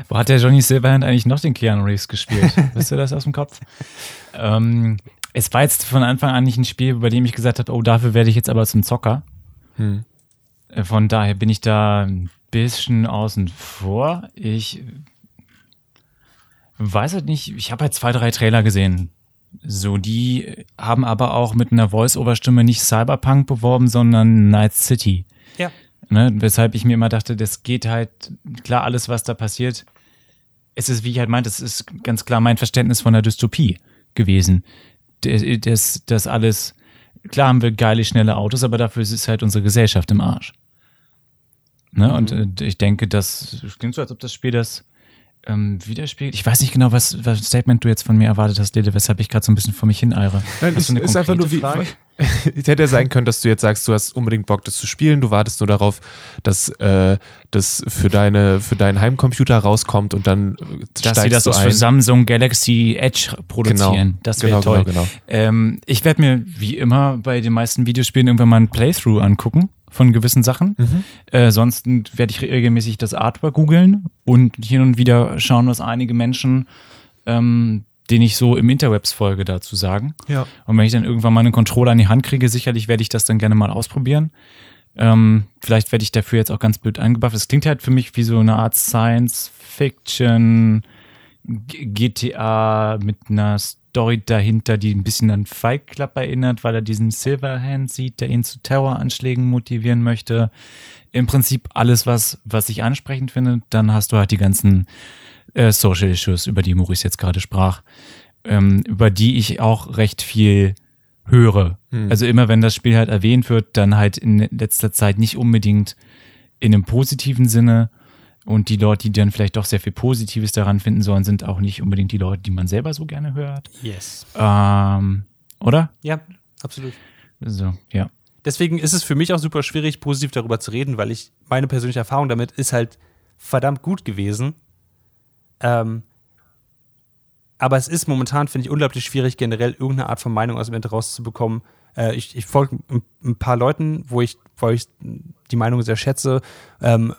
Wo hat der Johnny Silverhand eigentlich noch den Keanu Reeves gespielt? Wisst ihr das aus dem Kopf? Ähm, es war jetzt von Anfang an nicht ein Spiel, bei dem ich gesagt habe, oh, dafür werde ich jetzt aber zum Zocker. Hm. Äh, Von daher bin ich da ein bisschen außen vor. Ich weiß halt nicht, ich habe halt zwei, drei Trailer gesehen. So, die haben aber auch mit einer Voice-Over-Stimme nicht Cyberpunk beworben, sondern Night City. Ja. Ne, weshalb ich mir immer dachte, das geht halt, klar, alles, was da passiert, es ist, wie ich halt meinte, es ist ganz klar mein Verständnis von der Dystopie gewesen. Das, das alles, klar haben wir geile, schnelle Autos, aber dafür ist halt unsere Gesellschaft im Arsch. Ne? Und äh, ich denke, das klingt so, als ob das Spiel das ähm, widerspiegelt. Ich weiß nicht genau, was, was Statement du jetzt von mir erwartet hast, Lede, weshalb ich gerade so ein bisschen vor mich hineire. Nein, Hast eine ist einfach nur wie. Frage? Es hätte ja sein können, dass du jetzt sagst, du hast unbedingt Bock, das zu spielen. Du wartest nur darauf, dass äh, das für, deine, für deinen Heimcomputer rauskommt und dann äh, dass sie das du für. Samsung Galaxy Edge produzieren. Genau. Das wäre Genau, toll. genau, genau. Ähm, ich werde mir wie immer bei den meisten Videospielen irgendwann mal ein Playthrough angucken von gewissen Sachen. Mhm. Äh, sonst werde ich regelmäßig das Artwork googeln und hin und wieder schauen, was einige Menschen, ähm, denen ich so im Interwebs folge, dazu sagen. Ja. Und wenn ich dann irgendwann mal einen Controller in die Hand kriege, sicherlich werde ich das dann gerne mal ausprobieren. Ähm, vielleicht werde ich dafür jetzt auch ganz blöd eingebufft. Es klingt halt für mich wie so eine Art Science-Fiction, G- GTA mit einer Story dahinter, die ein bisschen an Fight Club erinnert, weil er diesen Silverhand sieht, der ihn zu Terroranschlägen motivieren möchte. Im Prinzip alles, was, was ich ansprechend finde. Dann hast du halt die ganzen äh, Social Issues, über die Maurice jetzt gerade sprach, ähm, über die ich auch recht viel höre. Also immer wenn das Spiel halt erwähnt wird, dann halt in letzter Zeit nicht unbedingt in einem positiven Sinne. Und die Leute, die dann vielleicht doch sehr viel Positives daran finden sollen, sind auch nicht unbedingt die Leute, die man selber so gerne hört. Yes. Ähm, oder? Ja, absolut. So, ja. Deswegen ist es für mich auch super schwierig, positiv darüber zu reden, weil ich, meine persönliche Erfahrung damit ist halt verdammt gut gewesen. Ähm, aber es ist momentan, finde ich, unglaublich schwierig, generell irgendeine Art von Meinung aus dem Internet rauszubekommen. Äh, ich ich folge ein, ein paar Leuten, wo ich, wo ich die Meinung sehr schätze, ähm,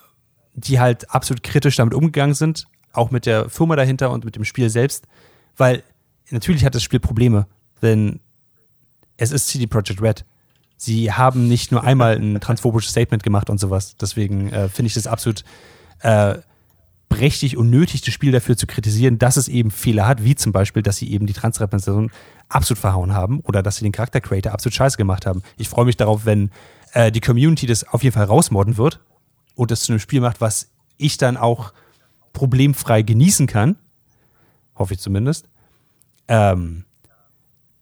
die halt absolut kritisch damit umgegangen sind, auch mit der Firma dahinter und mit dem Spiel selbst, weil natürlich hat das Spiel Probleme, denn es ist CD Projekt Red. Sie haben nicht nur einmal ein transphobisches Statement gemacht und sowas. Deswegen äh, finde ich das absolut äh, prächtig und nötig, das Spiel dafür zu kritisieren, dass es eben Fehler hat, wie zum Beispiel, dass sie eben die Transrepräsentation absolut verhauen haben oder dass sie den Charakter Creator absolut scheiße gemacht haben. Ich freue mich darauf, wenn äh, die Community das auf jeden Fall rausmodden wird und das zu einem Spiel macht, was ich dann auch problemfrei genießen kann. Hoffe ich zumindest. Ähm,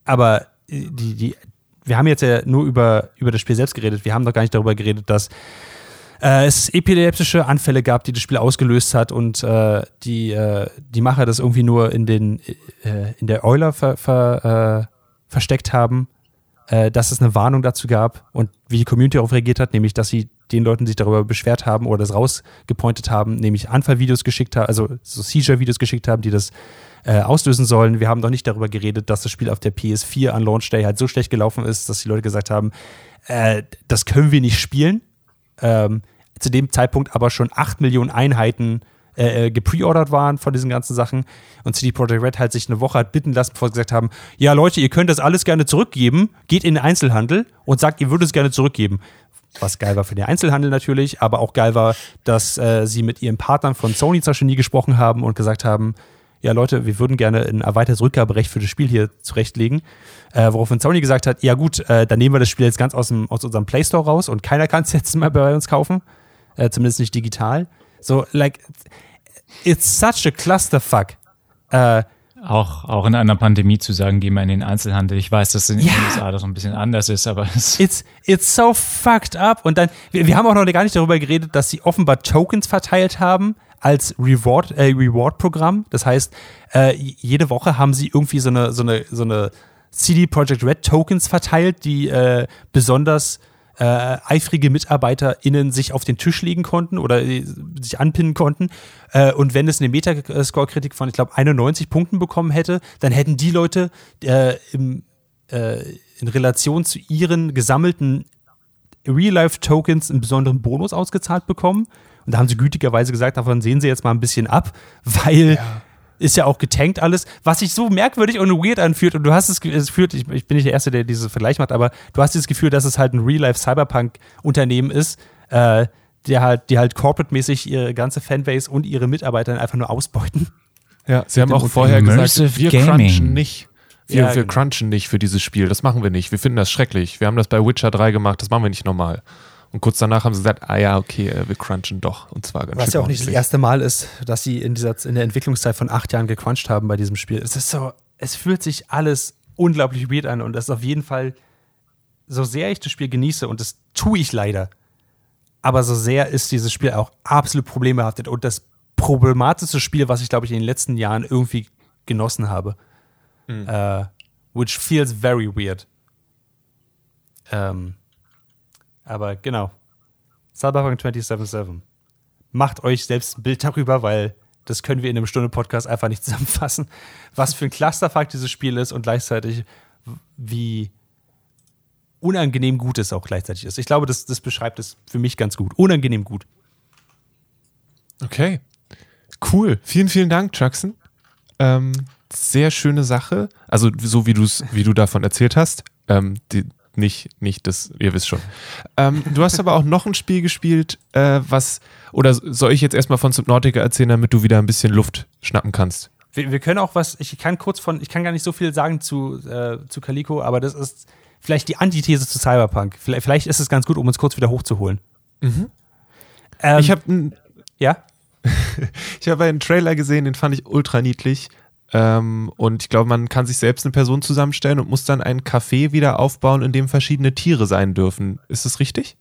aber äh, die, die, wir haben jetzt ja nur über, über das Spiel selbst geredet. Wir haben doch gar nicht darüber geredet, dass äh, es epileptische Anfälle gab, die das Spiel ausgelöst hat und äh, die, äh, die Macher das irgendwie nur in, den, äh, in der Euler ver, ver, äh, versteckt haben, äh, dass es eine Warnung dazu gab und wie die Community darauf reagiert hat, nämlich dass sie den Leuten sich darüber beschwert haben oder das rausgepointet haben, nämlich Anfallvideos geschickt haben, also so Seizure-Videos geschickt haben, die das äh, auslösen sollen. Wir haben noch nicht darüber geredet, dass das Spiel auf der PS4 an Launch Day halt so schlecht gelaufen ist, dass die Leute gesagt haben, äh, das können wir nicht spielen. Ähm, zu dem Zeitpunkt aber schon 8 Millionen Einheiten äh, äh, gepreordert waren von diesen ganzen Sachen und CD Projekt Red halt sich eine Woche hat bitten lassen, bevor sie gesagt haben, ja Leute, ihr könnt das alles gerne zurückgeben, geht in den Einzelhandel und sagt, ihr würdet es gerne zurückgeben. Was geil war für den Einzelhandel natürlich, aber auch geil war, dass äh, sie mit ihren Partnern von Sony zum Beispiel nie gesprochen haben und gesagt haben, ja Leute, wir würden gerne ein erweitertes Rückgaberecht für das Spiel hier zurechtlegen. Äh, woraufhin Sony gesagt hat, ja gut, äh, dann nehmen wir das Spiel jetzt ganz aus, dem, aus unserem Play Store raus und keiner kann es jetzt mehr bei uns kaufen. Äh, zumindest nicht digital. So, like, it's such a clusterfuck. Äh, auch, auch in einer Pandemie zu sagen, geh mal in den Einzelhandel. Ich weiß, dass in den USA das ein bisschen anders ist, aber es it's, it's so fucked up. Und dann, wir, wir haben auch noch gar nicht darüber geredet, dass sie offenbar Tokens verteilt haben als Reward, äh, Reward-Programm. Das heißt, äh, jede Woche haben sie irgendwie so eine, so eine, so eine CD Projekt Red Tokens verteilt, die äh, besonders äh, eifrige MitarbeiterInnen sich auf den Tisch legen konnten oder äh, sich anpinnen konnten. Äh, und wenn es eine Metascore-Kritik von, ich glaube, 91 Punkten bekommen hätte, dann hätten die Leute äh, im, äh, in Relation zu ihren gesammelten Real-Life-Tokens einen besonderen Bonus ausgezahlt bekommen. Und da haben sie gütigerweise gesagt, davon sehen sie jetzt mal ein bisschen ab, weil ja ist ja auch getankt alles, was sich so merkwürdig und weird anfühlt. Und du hast es, es führt, ich, ich bin nicht der Erste, der dieses Vergleich macht, aber du hast dieses Gefühl, dass es halt ein Real-Life-Cyberpunk-Unternehmen ist, äh, der halt, die halt corporate-mäßig ihre ganze Fanbase und ihre Mitarbeiter einfach nur ausbeuten. Ja, sie haben auch vorher gesagt, wir Gaming. crunchen nicht. Wir, ja, wir genau. crunchen nicht für dieses Spiel. Das machen wir nicht. Wir finden das schrecklich. Wir haben das bei Witcher 3 gemacht. Das machen wir nicht normal. Und kurz danach haben sie gesagt, ah ja, okay, äh, wir crunchen doch. Und zwar ganz Was ja auch nicht das erste Mal ist, dass sie in, dieser, in der Entwicklungszeit von acht Jahren gecrunched haben bei diesem Spiel. Es ist so, es fühlt sich alles unglaublich weird an und das ist auf jeden Fall, so sehr ich das Spiel genieße, und das tue ich leider, aber so sehr ist dieses Spiel auch absolut problembehaftet und das problematischste Spiel, was ich, glaube ich, in den letzten Jahren irgendwie genossen habe. Mhm. Uh, which feels very weird. Ähm, aber genau. Cyberpunk 2077. Macht euch selbst ein Bild darüber, weil das können wir in einem Stunde-Podcast einfach nicht zusammenfassen, was für ein Clusterfuck dieses Spiel ist und gleichzeitig wie unangenehm gut es auch gleichzeitig ist. Ich glaube, das, das beschreibt es für mich ganz gut. Unangenehm gut. Okay. Cool. Vielen, vielen Dank, Jackson. Ähm, sehr schöne Sache. Also, so wie, du's, wie du davon erzählt hast. Ähm, die, nicht, nicht das, ihr wisst schon. Ähm, du hast aber auch noch ein Spiel gespielt, äh, was, oder soll ich jetzt erstmal von Subnautica erzählen, damit du wieder ein bisschen Luft schnappen kannst? Wir, wir können auch was, ich kann kurz von, ich kann gar nicht so viel sagen zu, äh, zu Calico, aber das ist vielleicht die Antithese zu Cyberpunk. Vielleicht, vielleicht ist es ganz gut, um uns kurz wieder hochzuholen. Mhm. Ähm, ich habe ja? ich habe einen Trailer gesehen, den fand ich ultra niedlich. Ähm, und ich glaube, man kann sich selbst eine Person zusammenstellen und muss dann ein Café wieder aufbauen, in dem verschiedene Tiere sein dürfen. Ist das richtig?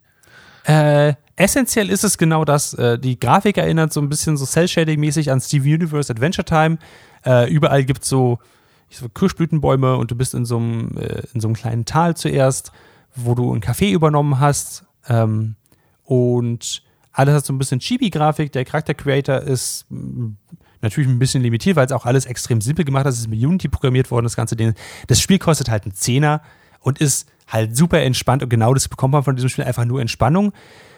Äh, essentiell ist es genau das. Äh, die Grafik erinnert so ein bisschen so Cell-Shading-mäßig an Steve Universe Adventure Time. Äh, überall gibt es so, so Kirschblütenbäume und du bist in so einem, äh, in kleinen Tal zuerst, wo du ein Café übernommen hast. Ähm, und alles hat so ein bisschen Chibi-Grafik. Der Charakter-Creator ist natürlich ein bisschen limitiert, weil es auch alles extrem simpel gemacht ist. Es ist mit Unity programmiert worden, das ganze Ding. Das Spiel kostet halt einen Zehner und ist halt super entspannt und genau das bekommt man von diesem Spiel einfach nur Entspannung.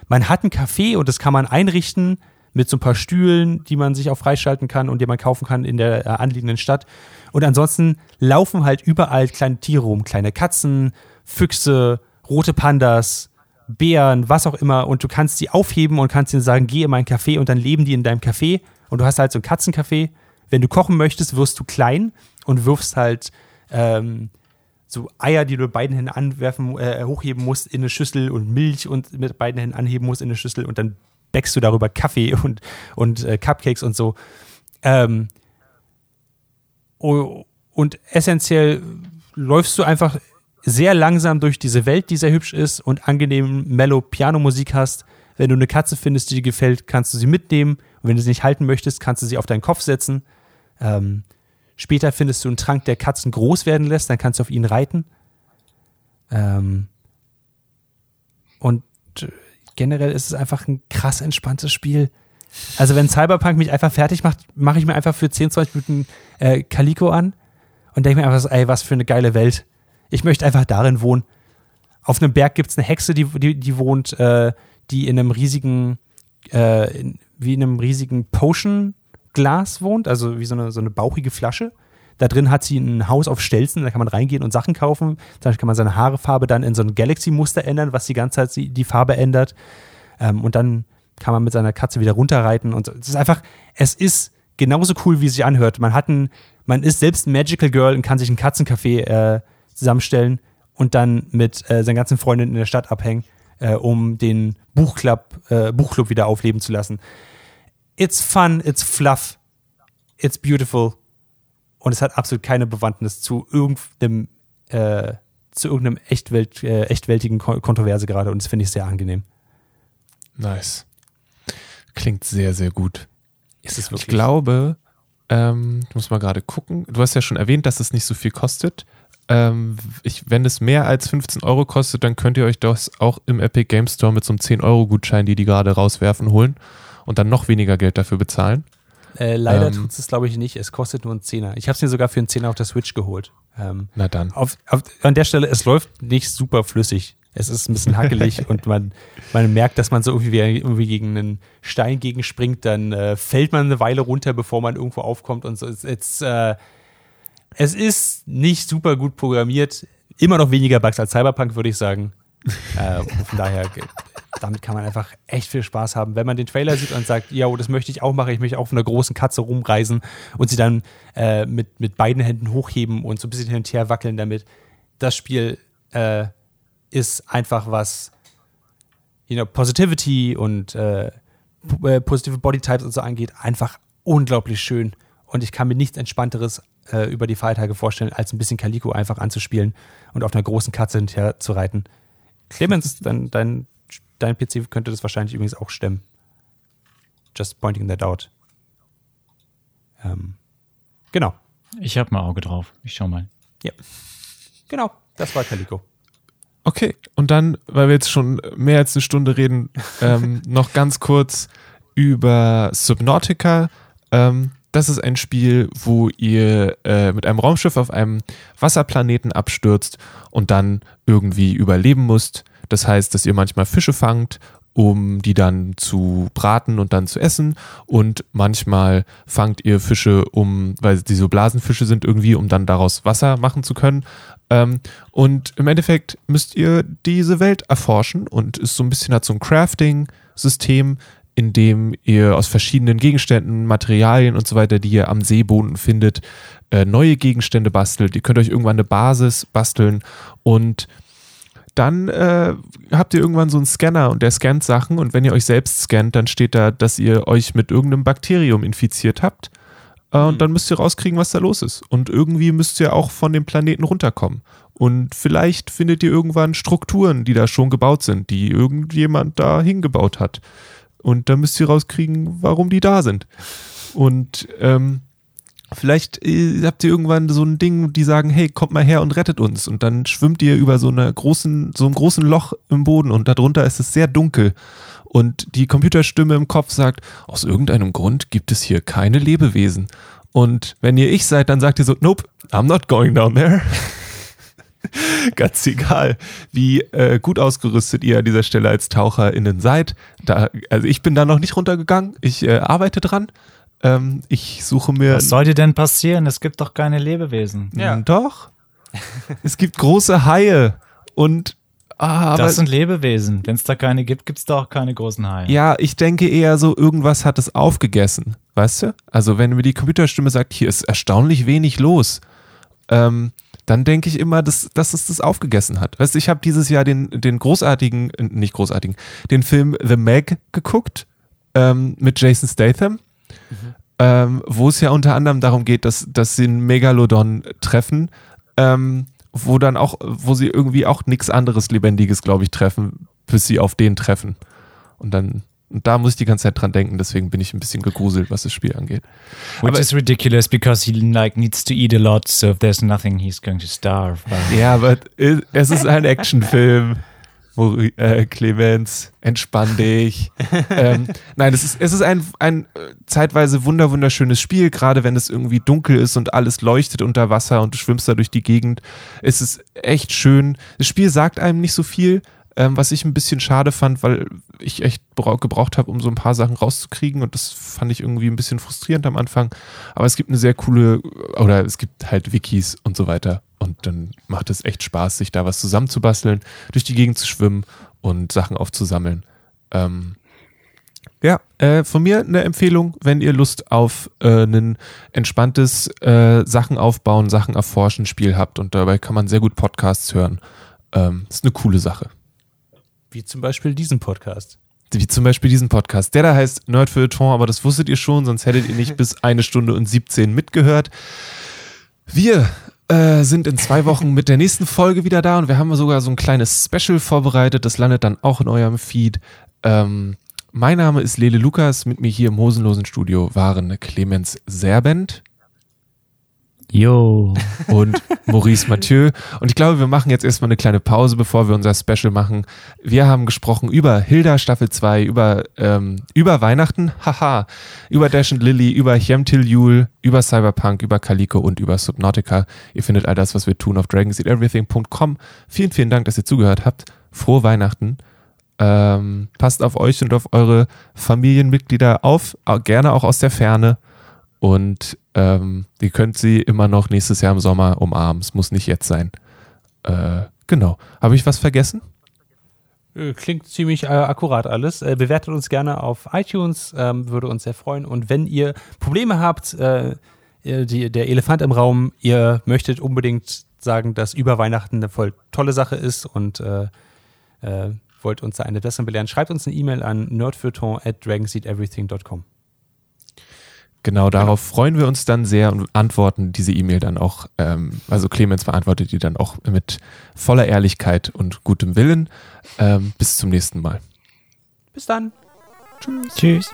Man hat ein Café und das kann man einrichten mit so ein paar Stühlen, die man sich auch freischalten kann und die man kaufen kann in der äh, anliegenden Stadt. Und ansonsten laufen halt überall kleine Tiere rum, kleine Katzen, Füchse, rote Pandas, Bären, was auch immer. Und du kannst die aufheben und kannst ihnen sagen, geh in mein Café und dann leben die in deinem Café und du hast halt so ein Katzencafé. Wenn du kochen möchtest, wirst du klein und wirfst halt ähm, so Eier, die du mit beiden Händen anwerfen, äh, hochheben musst in eine Schüssel und Milch und mit beiden Händen anheben musst in eine Schüssel und dann bäckst du darüber Kaffee und, und äh, Cupcakes und so. Ähm, und essentiell läufst du einfach sehr langsam durch diese Welt, die sehr hübsch ist und angenehm mellow Pianomusik hast Wenn du eine Katze findest, die dir gefällt, kannst du sie mitnehmen. Und wenn du sie nicht halten möchtest, kannst du sie auf deinen Kopf setzen. Ähm, später findest du einen Trank, der Katzen groß werden lässt, dann kannst du auf ihn reiten. Ähm, und äh, generell ist es einfach ein krass entspanntes Spiel. Also wenn Cyberpunk mich einfach fertig macht, mache ich mir einfach für 10, 20 Minuten äh, Calico an und denke mir einfach ey, was für eine geile Welt. Ich möchte einfach darin wohnen. Auf einem Berg gibt es eine Hexe, die, die, die wohnt, äh, die in einem riesigen, äh, in, wie in einem riesigen Potion-Glas wohnt, also wie so eine, so eine bauchige Flasche. Da drin hat sie ein Haus auf Stelzen, da kann man reingehen und Sachen kaufen. Zum Beispiel kann man seine Haarefarbe dann in so ein Galaxy-Muster ändern, was die ganze Zeit die Farbe ändert. Ähm, und dann kann man mit seiner Katze wieder runterreiten und so. Es ist einfach, es ist genauso cool, wie es sich anhört. Man hat ein, man ist selbst ein Magical Girl und kann sich ein Katzencafé äh, zusammenstellen und dann mit äh, seinen ganzen Freundinnen in der Stadt abhängen, äh, um den Buchclub, äh, Buchclub wieder aufleben zu lassen. It's fun, it's fluff, it's beautiful und es hat absolut keine Bewandtnis zu irgendeinem, äh, zu irgendeinem Echtwelt, äh, echtweltigen Kontroverse gerade und das finde ich sehr angenehm. Nice. Klingt sehr, sehr gut. Ist es wirklich? Ich glaube, ähm, ich muss mal gerade gucken. Du hast ja schon erwähnt, dass es nicht so viel kostet. Ähm, ich, wenn es mehr als 15 Euro kostet, dann könnt ihr euch das auch im Epic Game Store mit so einem 10-Euro-Gutschein, die die gerade rauswerfen, holen und dann noch weniger Geld dafür bezahlen. Äh, leider Ähm. tut es, glaube ich, nicht. Es kostet nur einen Zehner. Ich habe es mir sogar für einen Zehner auf der Switch geholt. Ähm, Na dann. auf, auf, an der Stelle, es läuft nicht super flüssig. Es ist ein bisschen hackelig und man, man merkt, dass man so irgendwie, wie- irgendwie gegen einen Stein gegenspringt, dann äh, fällt man eine Weile runter, bevor man irgendwo aufkommt und so. Es, es, äh, es ist nicht super gut programmiert. Immer noch weniger Bugs als Cyberpunk, würde ich sagen. äh, von daher, ge- damit kann man einfach echt viel Spaß haben. Wenn man den Trailer sieht und sagt, ja, das möchte ich auch machen, ich möchte auch von einer großen Katze rumreisen und sie dann äh, mit, mit beiden Händen hochheben und so ein bisschen hin und her wackeln damit. Das Spiel äh, ist einfach was, you know, Positivity und äh, äh, positive Bodytypes und so angeht, einfach unglaublich schön. Und ich kann mir nichts Entspannteres äh, über die Feiertage vorstellen, als ein bisschen Calico einfach anzuspielen und auf einer großen Katze hinterher zu reiten. Clemens, dein, dein, dein PC könnte das wahrscheinlich übrigens auch stemmen. Just pointing that out. Ähm, genau. Ich habe mal Auge drauf. Ich schau mal. Genau, das war Calico. Okay, und dann, weil wir jetzt schon mehr als eine Stunde reden, ähm, noch ganz kurz über Subnautica. Ähm, das ist ein Spiel, wo ihr äh, mit einem Raumschiff auf einem Wasserplaneten abstürzt und dann irgendwie überleben müsst. Das heißt, dass ihr manchmal Fische fangt, um die dann zu braten und dann zu essen. Und manchmal fangt ihr Fische, um, weil die so Blasenfische sind irgendwie, um dann daraus Wasser machen zu können. Ähm, und im Endeffekt müsst ihr diese Welt erforschen und ist so ein bisschen hat so ein Crafting-System, in dem ihr aus verschiedenen Gegenständen, Materialien und so weiter, die ihr am Seeboden findet, äh, neue Gegenstände bastelt. Ihr könnt euch irgendwann eine Basis basteln und dann äh, habt ihr irgendwann so einen Scanner und der scannt Sachen und wenn ihr euch selbst scannt, dann steht da, dass ihr euch mit irgendeinem Bakterium infiziert habt äh, und dann müsst ihr rauskriegen, was da los ist. Und irgendwie müsst ihr auch von dem Planeten runterkommen. Und vielleicht findet ihr irgendwann Strukturen, die da schon gebaut sind, die irgendjemand da hingebaut hat. Und dann müsst ihr rauskriegen, warum die da sind. Und ähm, vielleicht äh, habt ihr irgendwann so ein Ding, die sagen, hey, kommt mal her und rettet uns. Und dann schwimmt ihr über so einer großen, so einem großen Loch im Boden und darunter ist es sehr dunkel. Und die Computerstimme im Kopf sagt, aus irgendeinem Grund gibt es hier keine Lebewesen. Und wenn ihr ich seid, dann sagt ihr so, nope, I'm not going down there. Ganz egal, wie äh, gut ausgerüstet ihr an dieser Stelle als TaucherInnen seid. Da, also ich bin da noch nicht runtergegangen. Ich äh, arbeite dran. Ähm, ich suche mir. Was soll dir denn passieren? Es gibt doch keine Lebewesen. Ja. Doch. es gibt große Haie und ah, aber das sind Lebewesen. Wenn es da keine gibt, gibt es da auch keine großen Haie. ja, ich denke eher so, irgendwas hat es aufgegessen, weißt du? Also wenn mir die Computerstimme sagt, hier ist erstaunlich wenig los, ähm, dann denke ich immer, dass, dass es das aufgegessen hat. Weißt du, ich habe dieses Jahr den, den großartigen, äh, nicht großartigen, den Film The Meg geguckt ähm, mit Jason Statham, ähm, wo es ja unter anderem darum geht, dass, dass sie einen Megalodon treffen, ähm, wo dann auch, wo sie irgendwie auch nichts anderes Lebendiges, glaube ich, treffen, bis sie auf den treffen. Und dann, und da muss ich die ganze Zeit dran denken, deswegen bin ich ein bisschen gegruselt, was das Spiel angeht. Which Aber- is ridiculous because he like needs to eat a lot, so if there's nothing, he's going to starve. But Ja, aber es ist ein Actionfilm. Äh, Clemens, entspann dich. ähm, nein, es ist, es ist ein, ein äh, zeitweise wunder wunderschönes Spiel, gerade wenn es irgendwie dunkel ist und alles leuchtet unter Wasser und du schwimmst da durch die Gegend. Es ist echt schön. Das Spiel sagt einem nicht so viel, ähm, was ich ein bisschen schade fand, weil ich echt brau- gebraucht habe, um so ein paar Sachen rauszukriegen und das fand ich irgendwie ein bisschen frustrierend am Anfang. Aber es gibt eine sehr coole, oder es gibt halt Wikis und so weiter. Und dann macht es echt Spaß, sich da was zusammenzubasteln, durch die Gegend zu schwimmen und Sachen aufzusammeln. Ähm, ja, äh, von mir eine Empfehlung, wenn ihr Lust auf äh, ein entspanntes äh, Sachen aufbauen, Sachen erforschen Spiel habt und dabei kann man sehr gut Podcasts hören. Ähm, ist eine coole Sache. Wie zum Beispiel diesen Podcast. Wie zum Beispiel diesen Podcast. Der da heißt Nerd Feuilleton, aber das wusstet ihr schon, sonst hättet ihr nicht bis eine Stunde und 17 mitgehört. Wir äh, sind in zwei Wochen mit der nächsten Folge wieder da und wir haben sogar so ein kleines Special vorbereitet. Das landet dann auch in eurem Feed. Ähm, mein Name ist Lele Lukas. Mit mir hier im Hosenlosen Studio waren Clemens Serbent yo. und Maurice Mathieu. Und ich glaube, wir machen jetzt erstmal eine kleine Pause, bevor wir unser Special machen. Wir haben gesprochen über Hilda Staffel 2, über, ähm, über Weihnachten, haha, über Dash and Lily, über Hjemtil Yule, über Cyberpunk, über Calico und über Subnautica. Ihr findet all das, was wir tun, auf dragonseateverything.com. Vielen, vielen Dank, dass ihr zugehört habt. Frohe Weihnachten. Ähm, passt auf euch und auf eure Familienmitglieder auf, gerne auch aus der Ferne. Und ähm, ihr könnt sie immer noch nächstes Jahr im Sommer umarmen. Es muss nicht jetzt sein. Äh, genau. Habe ich was vergessen? Äh, Klingt ziemlich äh, akkurat alles. Äh, bewertet uns gerne auf iTunes, ähm, würde uns sehr freuen. Und wenn ihr Probleme habt, äh, äh, die, der Elefant im Raum, ihr möchtet unbedingt sagen, dass über Weihnachten eine voll tolle Sache ist und äh, wollt uns da eine bessere belehren, schreibt uns eine E-Mail an nerdfeuilleton at dragonseedeverything.com. Genau, darauf freuen wir uns dann sehr und antworten diese E-Mail dann auch, ähm, also Clemens beantwortet die dann auch mit voller Ehrlichkeit und gutem Willen. Ähm, bis zum nächsten Mal. Bis dann. Tschüss.